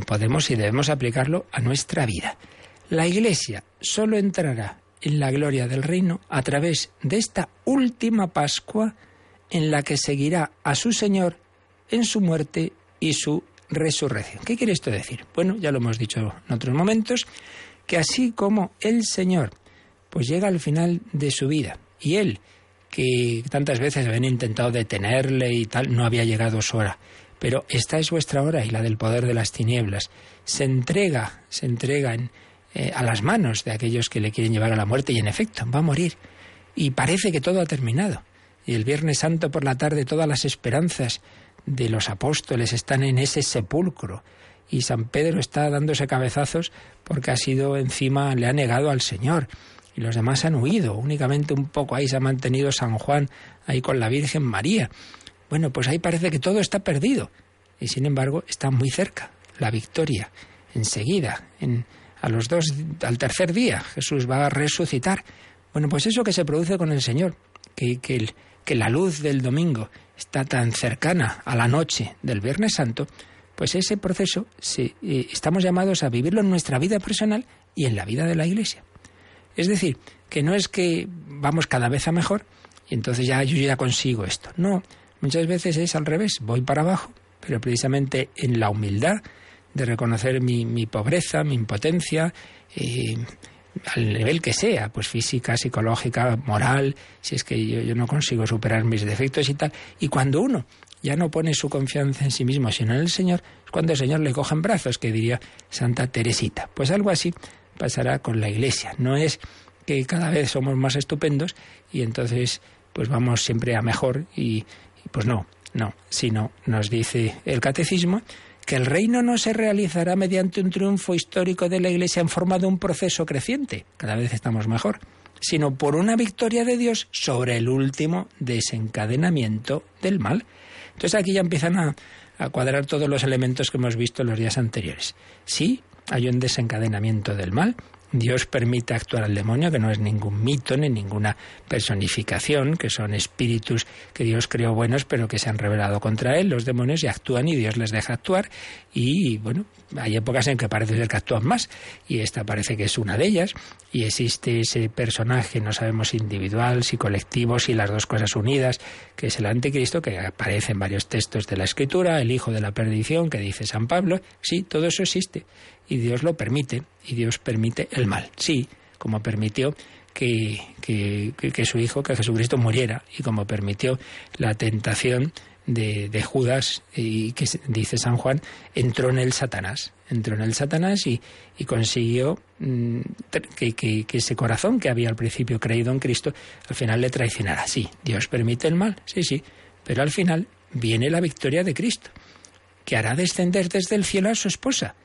podemos y debemos aplicarlo a nuestra vida. La Iglesia solo entrará en la gloria del reino a través de esta última Pascua en la que seguirá a su Señor en su muerte y su resurrección. ¿Qué quiere esto decir? Bueno, ya lo hemos dicho en otros momentos, que así como el Señor pues llega al final de su vida y él que tantas veces habían intentado detenerle y tal, no había llegado su hora. Pero esta es vuestra hora y la del poder de las tinieblas. Se entrega, se entrega en, eh, a las manos de aquellos que le quieren llevar a la muerte y en efecto va a morir. Y parece que todo ha terminado. Y el Viernes Santo por la tarde todas las esperanzas de los apóstoles están en ese sepulcro. Y San Pedro está dándose cabezazos porque ha sido encima, le ha negado al Señor. y los demás han huido. Únicamente un poco ahí se ha mantenido San Juan, ahí con la Virgen María. Bueno, pues ahí parece que todo está perdido. Y sin embargo, está muy cerca la victoria. Enseguida, en, a los dos, al tercer día, Jesús va a resucitar. Bueno, pues eso que se produce con el Señor, que, que, la luz del domingo está tan cercana a la noche del Viernes Santo, pues ese proceso eh, estamos llamados a vivirlo en nuestra vida personal y en la vida de la Iglesia. Es decir, que no es que vamos cada vez a mejor y entonces ya yo ya consigo esto. No, muchas veces es al revés, voy para abajo, pero precisamente en la humildad de reconocer mi, mi pobreza, mi impotencia, eh, al nivel que sea, pues física, psicológica, moral, si es que yo, no consigo superar mis defectos y tal. Y cuando uno ya no pone su confianza en sí mismo, sino en el Señor, es cuando el Señor le coge en brazos, que diría Santa Teresita. Pues algo así pasará con la Iglesia. No es que cada vez somos más estupendos y entonces pues vamos siempre a mejor y, y pues no, no, sino nos dice el catecismo que el reino no se realizará mediante un triunfo histórico de la Iglesia en forma de un proceso creciente, cada vez estamos mejor, sino por una victoria de Dios sobre el último desencadenamiento del mal. Entonces aquí ya empiezan a, a cuadrar todos los elementos que hemos visto en los días anteriores. Sí, hay un desencadenamiento del mal, Dios permite actuar al demonio, que no es ningún mito ni ninguna personificación, que son espíritus que Dios creó buenos, pero que se han rebelado contra él, los demonios, y actúan y Dios les deja actuar. Y bueno, hay épocas en que parece ser que actúan más, y esta parece que es una de ellas, y existe ese personaje, no sabemos individual, si colectivo, si las dos cosas unidas, que es el anticristo, que aparece en varios textos de la Escritura, el hijo de la perdición, que dice San Pablo. Sí, todo eso existe y Dios lo permite, y Dios permite el mal. Sí, como permitió que, que, que, su Hijo, que Jesucristo muriera, y como permitió la tentación de, de, Judas, y que dice San Juan, entró en el Satanás, entró en el Satanás y, y consiguió mmm, que, que, que, ese corazón que había al principio creído en Cristo, al final le traicionara. Sí, Dios permite el mal, sí, sí, pero al final viene la victoria de Cristo, que hará descender desde el cielo a su esposa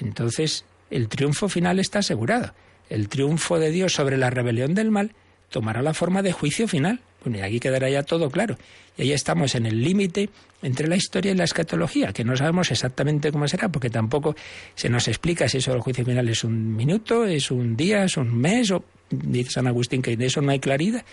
entonces el triunfo final está asegurado. El triunfo de Dios sobre la rebelión del mal tomará la forma de juicio final. Bueno, y aquí quedará ya todo claro. Y ahí estamos en el límite entre la historia y la escatología, que no sabemos exactamente cómo será, porque tampoco se nos explica si eso del juicio final es un minuto, es un día, es un mes, o dice San Agustín que de eso no hay claridad.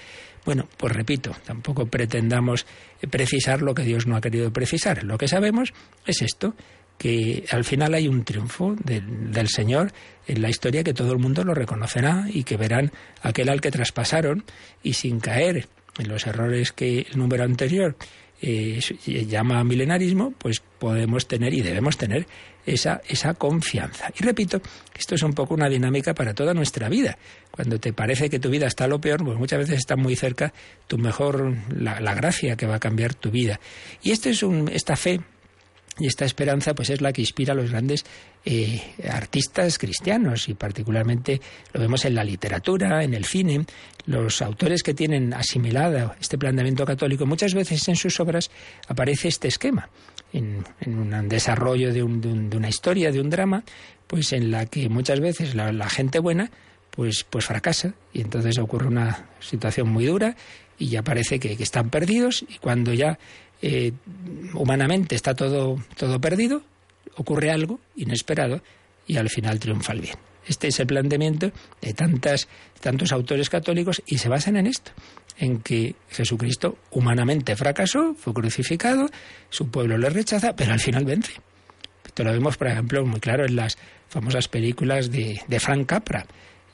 Bueno, pues repito, tampoco pretendamos precisar lo que Dios no ha querido precisar. Lo que sabemos es esto, que al final hay un triunfo del, del, Señor en la historia que todo el mundo lo reconocerá y que verán aquel al que traspasaron y sin caer en los errores que el número anterior eh, llama milenarismo, pues podemos tener y debemos tener esa, esa confianza. Y repito, esto es un poco una dinámica para toda nuestra vida. Cuando te parece que tu vida está lo peor, pues muchas veces está muy cerca tu mejor, la, la gracia que va a cambiar tu vida. Y esto es un, esta fe y esta esperanza pues es la que inspira a los grandes eh, artistas cristianos. Y particularmente lo vemos en la literatura, en el cine. Los autores que tienen asimilado este planteamiento católico, muchas veces en sus obras aparece este esquema, en, un desarrollo de, un, de, un, de, una historia, de un drama, pues en la que muchas veces la, la gente buena pues, pues fracasa. Y entonces ocurre una situación muy dura y ya parece que están perdidos. Y cuando ya eh, humanamente está todo, todo perdido, ocurre algo inesperado y al final triunfa el bien. Este es el planteamiento de tantas, tantos autores católicos y se basan en esto, en que Jesucristo humanamente fracasó, fue crucificado, su pueblo le rechaza, pero al final vence. Esto lo vemos, por ejemplo, muy claro en las famosas películas de, de Frank Capra,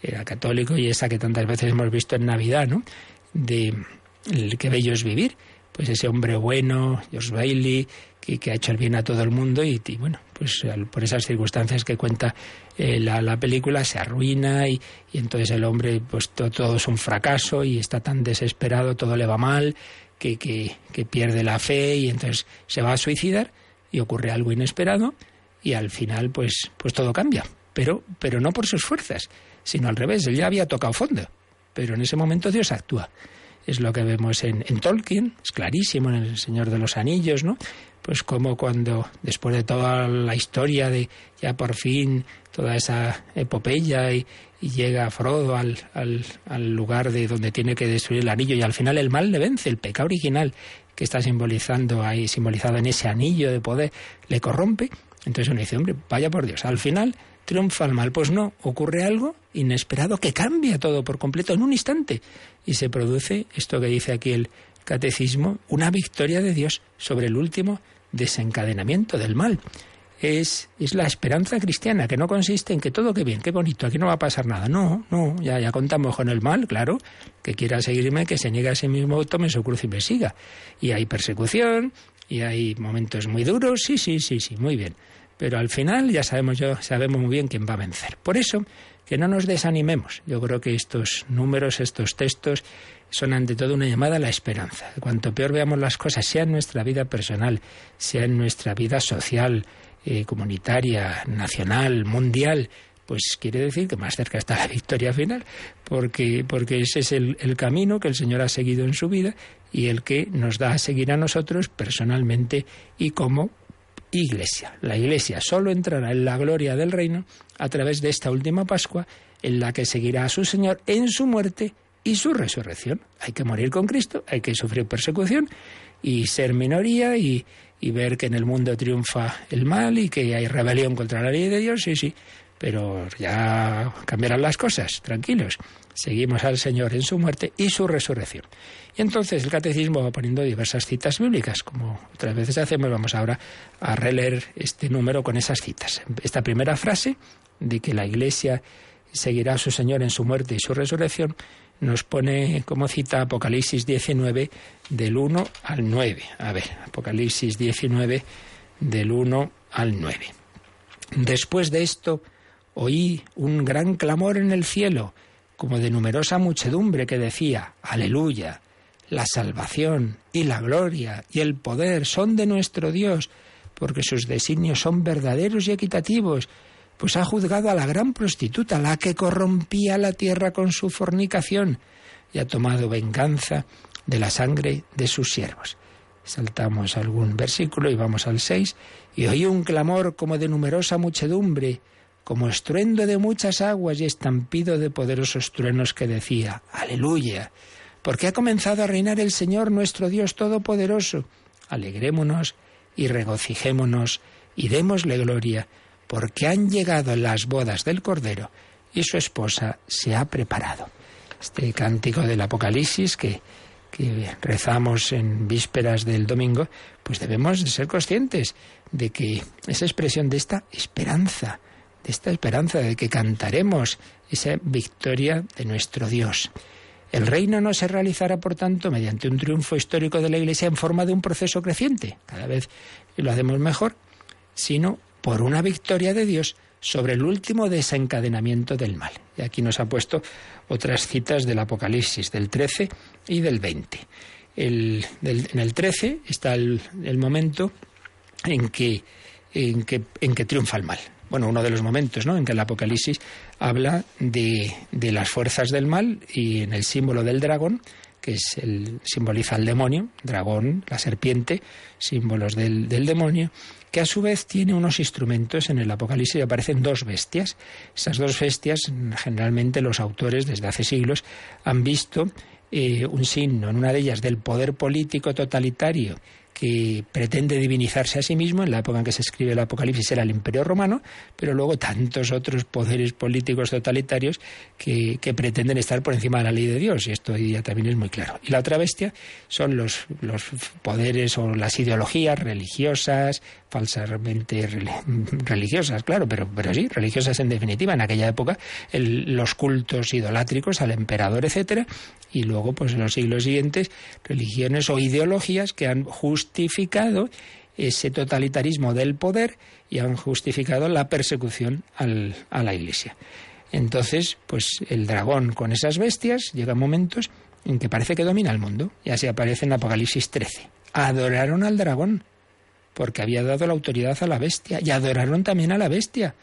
era católico y esa que tantas veces hemos visto en Navidad, ¿no? De el que bello es vivir pues ese hombre bueno, George Bailey, que, que, ha hecho el bien a todo el mundo y, bueno, pues por esas circunstancias que cuenta eh, la, la, película se arruina y, y, entonces el hombre pues todo, es un fracaso y está tan desesperado, todo le va mal, que, que, que pierde la fe y entonces se va a suicidar y ocurre algo inesperado y al final pues, pues todo cambia, pero, pero no por sus fuerzas, sino al revés, él ya había tocado fondo, pero en ese momento Dios actúa es lo que vemos en, en, Tolkien, es clarísimo en El Señor de los Anillos, ¿no? pues como cuando, después de toda la historia de ya por fin toda esa epopeya y, llega Frodo al, al, al, lugar de donde tiene que destruir el anillo y al final el mal le vence, el pecado original que está simbolizando ahí, simbolizado en ese anillo de poder, le corrompe. Entonces uno dice, hombre, vaya por Dios, al final triunfa el mal. Pues no, ocurre algo inesperado que cambia todo por completo en un instante y se produce esto que dice aquí el catecismo, una victoria de Dios sobre el último desencadenamiento del mal. Es, es, la esperanza cristiana, que no consiste en que todo qué bien, qué bonito, aquí no va a pasar nada. No, no, ya, ya contamos con el mal, claro, que quiera seguirme, que se niegue a sí mismo, tome su cruz y me siga. Y hay persecución, y hay momentos muy duros, sí, sí, sí, sí, muy bien. Pero al final ya sabemos, yo, sabemos muy bien quién va a vencer. Por eso, que no nos desanimemos. Yo creo que estos números, estos textos, son ante todo una llamada a la esperanza. Cuanto peor veamos las cosas, sea en nuestra vida personal, sea en nuestra vida social, eh, comunitaria, nacional, mundial, pues quiere decir que más cerca está la victoria final, porque, porque ese es el, el, camino que el Señor ha seguido en su vida y el que nos da a seguir a nosotros personalmente y como iglesia. La iglesia solo entrará en la gloria del reino a través de esta última Pascua en la que seguirá a su Señor en su muerte y su resurrección. Hay que morir con Cristo, hay que sufrir persecución y ser minoría y, ver que en el mundo triunfa el mal y que hay rebelión contra la ley de Dios, sí, sí, pero ya cambiarán las cosas, tranquilos. Seguimos al Señor en su muerte y su resurrección. Y entonces el catecismo va poniendo diversas citas bíblicas, como otras veces hacemos, vamos ahora a releer este número con esas citas. Esta primera frase de que la Iglesia seguirá a su Señor en su muerte y su resurrección nos pone como cita Apocalipsis 19 del 1 al 9. A ver, Apocalipsis 19 del 1 al 9. Después de esto oí un gran clamor en el cielo, como de numerosa muchedumbre que decía, Aleluya, la salvación y la gloria y el poder son de nuestro Dios, porque sus designios son verdaderos y equitativos pues ha juzgado a la gran prostituta, la que corrompía la tierra con su fornicación, y ha tomado venganza de la sangre de sus siervos. Saltamos algún versículo y vamos al 6, y oí un clamor como de numerosa muchedumbre, como estruendo de muchas aguas y estampido de poderosos truenos que decía, Aleluya, porque ha comenzado a reinar el Señor nuestro Dios Todopoderoso. Alegrémonos y regocijémonos y démosle gloria porque han llegado las bodas del Cordero y su esposa se ha preparado. Este cántico del Apocalipsis que, que rezamos en vísperas del domingo, pues debemos ser conscientes de que esa expresión de esta esperanza, de esta esperanza de que cantaremos esa victoria de nuestro Dios. El reino no se realizará, por tanto, mediante un triunfo histórico de la Iglesia en forma de un proceso creciente, cada vez lo hacemos mejor, sino por una victoria de Dios sobre el último desencadenamiento del mal. Y aquí nos ha puesto otras citas del Apocalipsis, del 13 y del 20. en el 13 está el, momento en que, en, que, en que triunfa el mal. Bueno, uno de los momentos en que el Apocalipsis habla de, las fuerzas del mal y en el símbolo del dragón que es el, simboliza al demonio, dragón, la serpiente, símbolos del, demonio, que a su vez tiene unos instrumentos en el Apocalipsis aparecen dos bestias. Esas dos bestias, generalmente los autores desde hace siglos han visto eh, un signo en una de ellas del poder político totalitario que pretende divinizarse a sí mismo. En la época en que se escribe el Apocalipsis era el Imperio Romano, pero luego tantos otros poderes políticos totalitarios que, pretenden estar por encima de la ley de Dios, y esto día también es muy claro. Y la otra bestia son los, los poderes o las ideologías religiosas, falsamente religiosas, claro, pero, pero sí, religiosas en definitiva. En aquella época, los cultos idolátricos al emperador, etcétera, y luego, pues en los siglos siguientes, religiones o ideologías que han justificado ese totalitarismo del poder y han justificado la persecución al, a la Iglesia. Entonces, pues el dragón con esas bestias llega momentos en que parece que domina el mundo. Y así aparece en Apocalipsis 13. Adoraron al dragón porque había dado la autoridad a la bestia, y adoraron también a la bestia,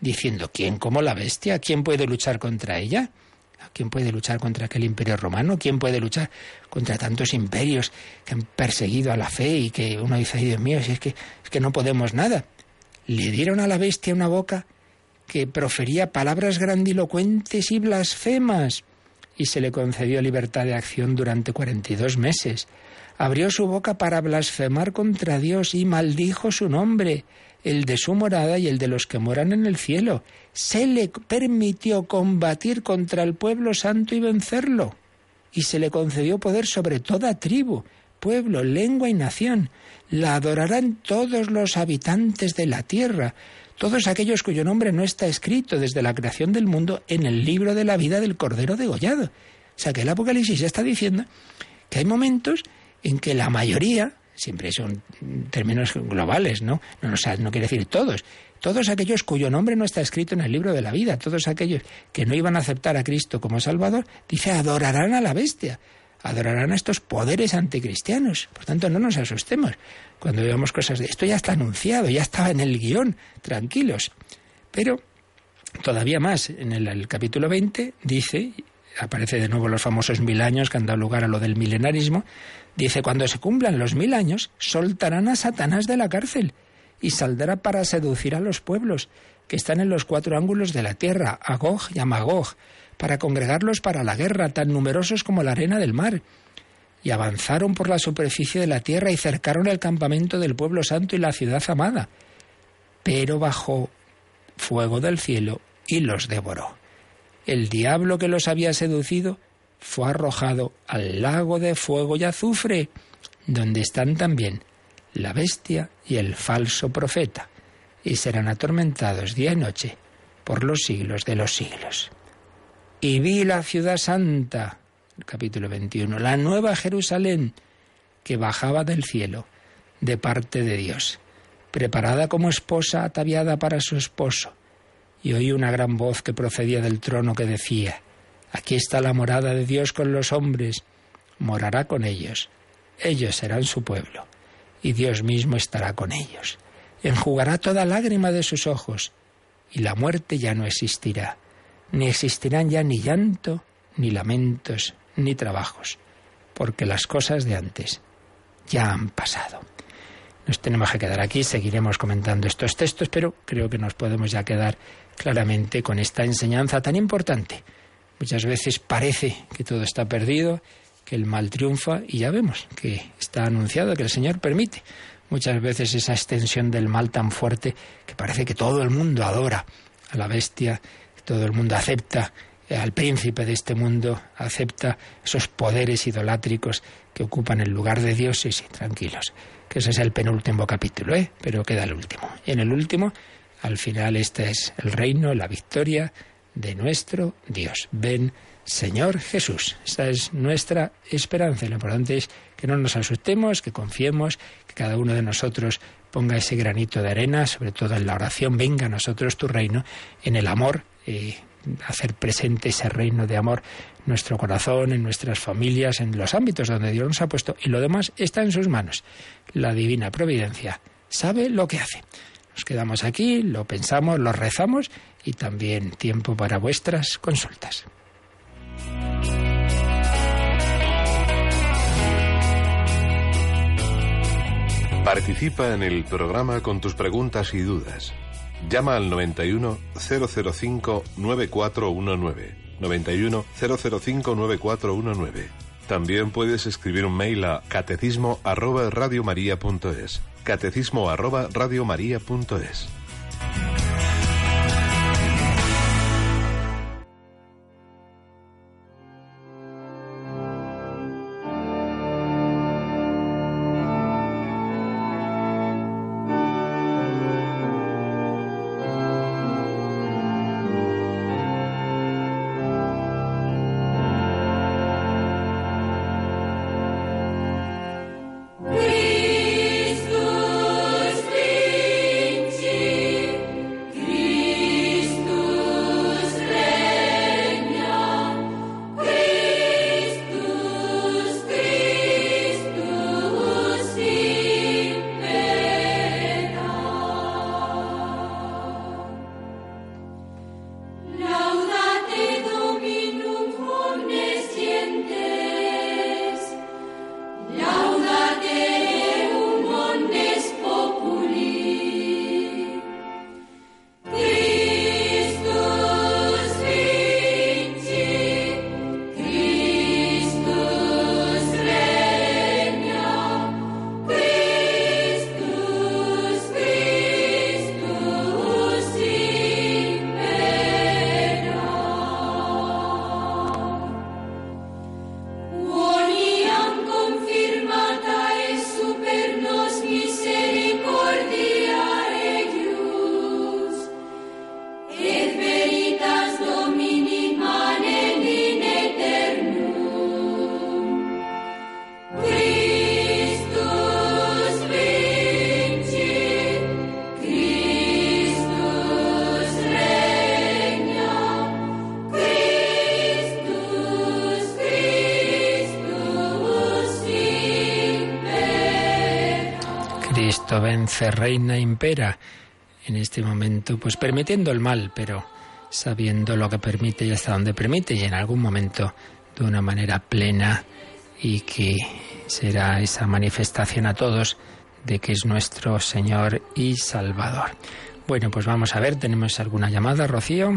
diciendo, ¿quién como la bestia? ¿Quién puede luchar contra ella? ¿Quién puede luchar contra aquel imperio romano? ¿Quién puede luchar contra tantos imperios que han perseguido a la fe y que uno dice, Dios mío, si es que, es que no podemos nada? Le dieron a la bestia una boca que profería palabras grandilocuentes y blasfemas y se le concedió libertad de acción durante 42 meses. Abrió su boca para blasfemar contra Dios y maldijo su nombre, el de su morada y el de los que moran en el cielo. Se le permitió combatir contra el pueblo santo y vencerlo. Y se le concedió poder sobre toda tribu, pueblo, lengua y nación. La adorarán todos los habitantes de la tierra, todos aquellos cuyo nombre no está escrito desde la creación del mundo en el libro de la vida del Cordero degollado. O sea que el Apocalipsis ya está diciendo que hay momentos en que la mayoría, siempre son términos globales, ¿no? No, no quiere decir todos, todos aquellos cuyo nombre no está escrito en el libro de la vida, todos aquellos que no iban a aceptar a Cristo como Salvador, dice, adorarán a la bestia, adorarán a estos poderes anticristianos. Por tanto, no nos asustemos cuando veamos cosas de esto ya está anunciado, ya estaba en el guion, tranquilos. Pero todavía más, en el, capítulo 20 dice, aparece de nuevo los famosos mil años que han dado lugar a lo del milenarismo, dice, cuando se cumplan los mil años, soltarán a Satanás de la cárcel y saldrá para seducir a los pueblos que están en los cuatro ángulos de la tierra, a Gog y a Magog, para congregarlos para la guerra, tan numerosos como la arena del mar y avanzaron por la superficie de la tierra y cercaron el campamento del pueblo santo y la ciudad amada. Pero bajó fuego del cielo y los devoró. El diablo que los había seducido fue arrojado al lago de fuego y azufre, donde están también la bestia y el falso profeta, y serán atormentados día y noche por los siglos de los siglos. Y vi la ciudad santa, capítulo 21, la nueva Jerusalén que bajaba del cielo de parte de Dios, preparada como esposa ataviada para su esposo. Y oí una gran voz que procedía del trono que decía, Aquí está la morada de Dios con los hombres, morará con ellos, ellos serán su pueblo, y Dios mismo estará con ellos. Enjugará toda lágrima de sus ojos, y la muerte ya no existirá, ni existirán ya ni llanto, ni lamentos, ni trabajos, porque las cosas de antes ya han pasado. Nos tenemos que quedar aquí, seguiremos comentando estos textos, pero creo que nos podemos ya quedar claramente con esta enseñanza tan importante. Muchas veces parece que todo está perdido, que el mal triunfa y ya vemos que está anunciado que el Señor permite muchas veces esa extensión del mal tan fuerte que parece que todo el mundo adora a la bestia, todo el mundo acepta al príncipe de este mundo, acepta esos poderes idolátricos que ocupan el lugar de Dios, sí, sí, tranquilos, que ese es el penúltimo capítulo, ¿eh? pero queda el último. Y en el último, al final, este es el reino, la victoria de nuestro Dios. Ven, Señor Jesús. Esa es nuestra esperanza. Lo importante es que no nos asustemos, que confiemos, que cada uno de nosotros ponga ese granito de arena, sobre todo en la oración, venga a nosotros tu reino, en el amor. Hacer presente ese reino de amor en nuestro corazón, en nuestras familias, en los ámbitos donde Dios nos ha puesto. Y lo demás está en sus manos. La divina providencia sabe lo que hace. Nos quedamos aquí, lo pensamos, lo rezamos y también tiempo para vuestras consultas. Participa en el programa con tus preguntas y dudas. Llama al 91 005 9419. 91 005 9419. También puedes escribir un mail a catecismo arroba radiomaria.es. Catecismo arroba radiomaria.es. Vence, reina, impera. En este momento, pues permitiendo el mal, pero sabiendo lo que permite y hasta dónde permite, y en algún momento de una manera plena y que será esa manifestación a todos de que es nuestro Señor y Salvador. Bueno, pues vamos a ver, ¿tenemos alguna llamada, Rocío?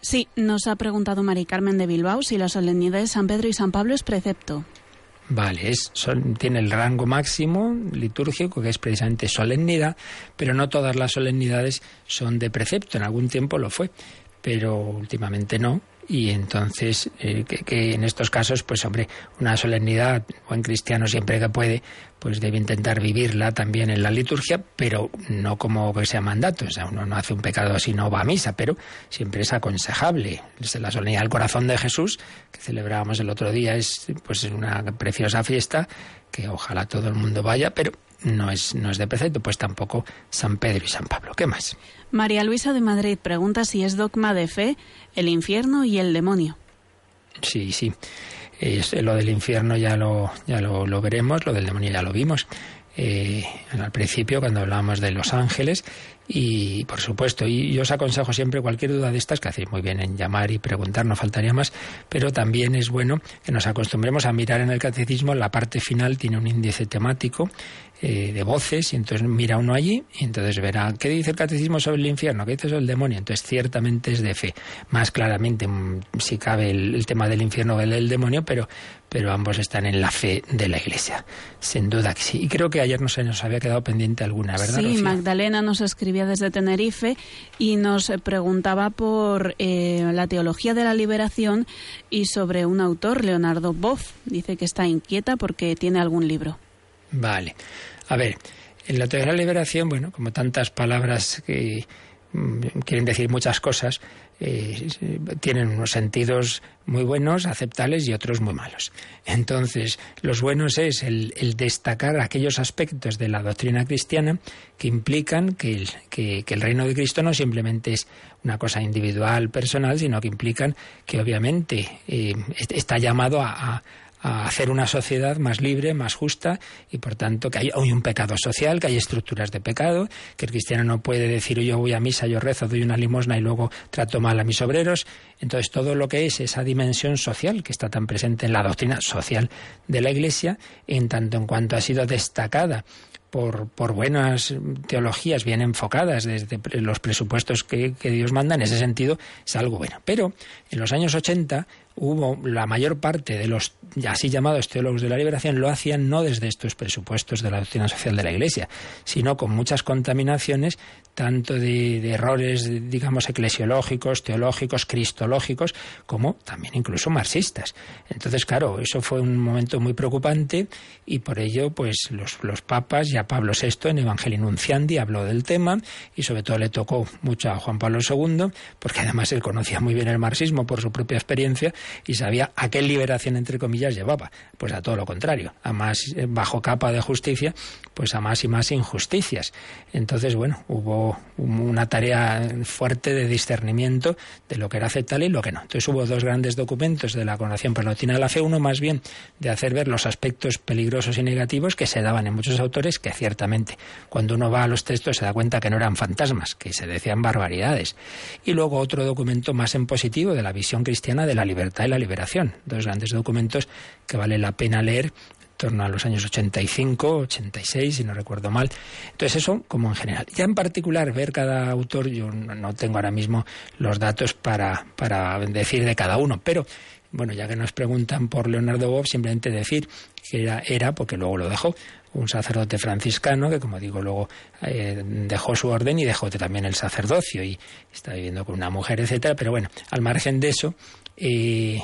Sí, nos ha preguntado Mari Carmen de Bilbao si la solemnidad de San Pedro y San Pablo es precepto. Vale, es, tiene el rango máximo litúrgico, que es precisamente solemnidad, pero no todas las solemnidades son de precepto. En algún tiempo lo fue, pero últimamente no y entonces eh, que, en estos casos pues hombre una solemnidad buen cristiano siempre que puede pues debe intentar vivirla también en la liturgia pero no como que sea mandato o sea uno no hace un pecado si no va a misa pero siempre es aconsejable la solemnidad del corazón de Jesús que celebrábamos el otro día es pues una preciosa fiesta que ojalá todo el mundo vaya pero no es, no es de precepto, pues tampoco San Pedro y San Pablo. ¿Qué más? María Luisa de Madrid pregunta si es dogma de fe el infierno y el demonio. Sí, sí. Es, lo del infierno ya lo, ya lo, lo veremos, lo del demonio ya lo vimos. Eh, al principio cuando hablábamos de los ángeles y por supuesto, y yo os aconsejo siempre cualquier duda de estas, que hacéis muy bien en llamar y preguntar, no faltaría más, pero también es bueno que nos acostumbremos a mirar en el catecismo, la parte final tiene un índice temático eh, de voces, y entonces mira uno allí, y entonces verá, ¿qué dice el catecismo sobre el infierno? ¿Qué dice sobre el demonio? Entonces ciertamente es de fe. Más claramente, mm, si cabe el, tema del infierno o el del demonio, pero, pero ambos están en la fe de la Iglesia. Sin duda que sí. Y creo que ayer no se nos había quedado pendiente alguna, ¿verdad? Sí, Magdalena nos escribió desde Tenerife y nos preguntaba por eh, la teología de la liberación y sobre un autor, Leonardo Boff. Dice que está inquieta porque tiene algún libro. Vale. A ver, en la teología de la liberación, bueno, como tantas palabras que quieren decir muchas cosas, eh, tienen unos sentidos muy buenos, aceptables y otros muy malos. Entonces, los buenos es el, destacar aquellos aspectos de la doctrina cristiana que implican que el, reino de Cristo no simplemente es una cosa individual, personal, sino que implican que obviamente eh, está llamado a hacer una sociedad más libre, más justa y por tanto que hay, un pecado social, que hay estructuras de pecado, que el cristiano no puede decir yo voy a misa, yo rezo, doy una limosna y luego trato mal a mis obreros. Entonces todo lo que es esa dimensión social que está tan presente en la doctrina social de la Iglesia, en tanto en cuanto ha sido destacada por, por, buenas teologías bien enfocadas desde los presupuestos que, que, Dios manda, en ese sentido es algo bueno. Pero en los años 80 hubo la mayor parte de los así llamados teólogos de la liberación lo hacían no desde estos presupuestos de la doctrina social de la Iglesia, sino con muchas contaminaciones, tanto de, errores, digamos, eclesiológicos, teológicos, cristológicos, como también incluso marxistas. Entonces, claro, eso fue un momento muy preocupante y por ello, pues los, los papas, ya Pablo VI en Evangelii Nunciandi habló del tema y sobre todo le tocó mucho a Juan Pablo II, porque además él conocía muy bien el marxismo por su propia experiencia y sabía a qué liberación, entre comillas, llevaba. Pues a todo lo contrario, a más eh, bajo capa de justicia, pues a más y más injusticias. Entonces, bueno, hubo una tarea fuerte de discernimiento de lo que era aceptable y lo que no. Entonces hubo dos grandes documentos de la Congregación Palatina de la Fe, uno más bien de hacer ver los aspectos peligrosos y negativos que se daban en muchos autores, que ciertamente cuando uno va a los textos se da cuenta que no eran fantasmas, que se decían barbaridades. Y luego otro documento más en positivo de la visión cristiana de la libertad y la liberación. Dos grandes documentos que vale la pena leer torno a los años 85, 86, si no recuerdo mal. Entonces eso como en general. Ya en particular ver cada autor, yo no tengo ahora mismo los datos para, para decir de cada uno, pero bueno, ya que nos preguntan por Leonardo Bob, simplemente decir que era, era porque luego lo dejó, un sacerdote franciscano que, como digo, luego eh, dejó su orden y dejó también el sacerdocio y está viviendo con una mujer, etcétera. Pero bueno, al margen de eso, eh,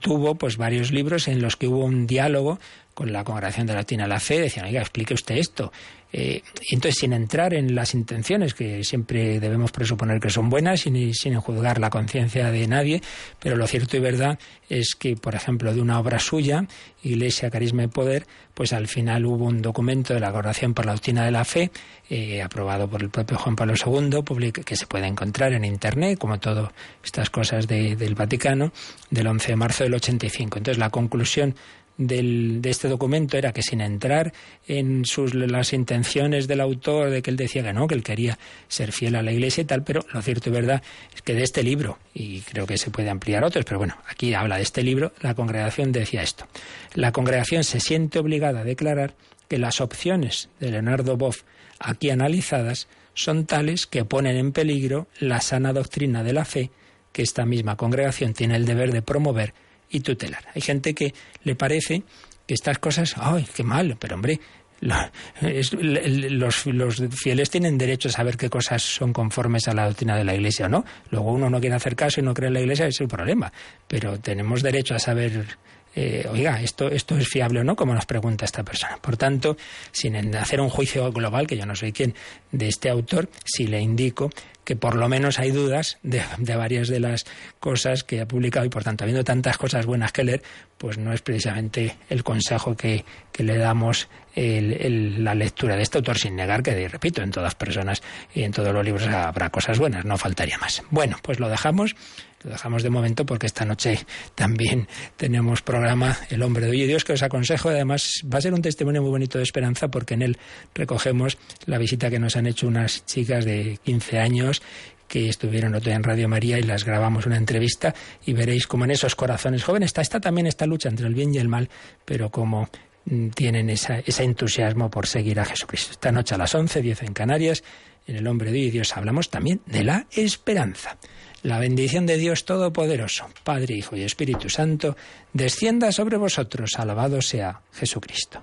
tuvo pues varios libros en los que hubo un diálogo con la Congregación de la Latina la Fe, decían, oiga, explique usted esto. Eh, entonces, sin entrar en las intenciones, que siempre debemos presuponer que son buenas, sin, sin juzgar la conciencia de nadie, pero lo cierto y verdad es que, por ejemplo, de una obra suya, Iglesia, Carisma y Poder, pues al final hubo un documento de la Congregación por la Doctrina de la Fe, eh, aprobado por el propio Juan Pablo II, que se puede encontrar en Internet, como todas estas cosas del Vaticano, del 11 de marzo del 85. Entonces, la conclusión de este documento era que sin entrar en sus, las intenciones del autor, de que él decía que no, que él quería ser fiel a la Iglesia y tal, pero lo cierto y verdad es que de este libro, y creo que se puede ampliar otros, pero bueno, aquí habla de este libro, la congregación decía esto. La congregación se siente obligada a declarar que las opciones de Leonardo Boff aquí analizadas son tales que ponen en peligro la sana doctrina de la fe que esta misma congregación tiene el deber de promover y tutelar. Hay gente que le parece que estas cosas, ¡ay, qué mal! Pero hombre, los, los, fieles tienen derecho a saber qué cosas son conformes a la doctrina de la Iglesia o no. Luego uno no quiere hacer caso y no cree en la Iglesia, es el problema. Pero tenemos derecho a saber eh, oiga, esto, esto es fiable o no, como nos pregunta esta persona. Por tanto, sin hacer un juicio global, que yo no soy quien, de este autor, si le indico que por lo menos hay dudas de, varias de las cosas que ha publicado y por tanto, habiendo tantas cosas buenas que leer, pues no es precisamente el consejo que, le damos la lectura de este autor, sin negar que, repito, en todas personas y en todos los libros habrá cosas buenas, no faltaría más. Bueno, pues lo dejamos. Lo dejamos de momento porque esta noche también tenemos programa El hombre de hoy Dios que os aconsejo. Además, va a ser un testimonio muy bonito de esperanza porque en él recogemos la visita que nos han hecho unas chicas de 15 años que estuvieron otro día en Radio María y las grabamos una entrevista y veréis cómo en esos corazones jóvenes está, está también esta lucha entre el bien y el mal, pero como mm, tienen ese entusiasmo por seguir a Jesucristo. Esta noche a las 11, 10 en Canarias, en El Hombre de Dios hablamos también de la esperanza. La bendición de Dios Todopoderoso, Padre, Hijo y Espíritu Santo, descienda sobre vosotros. Alabado sea Jesucristo.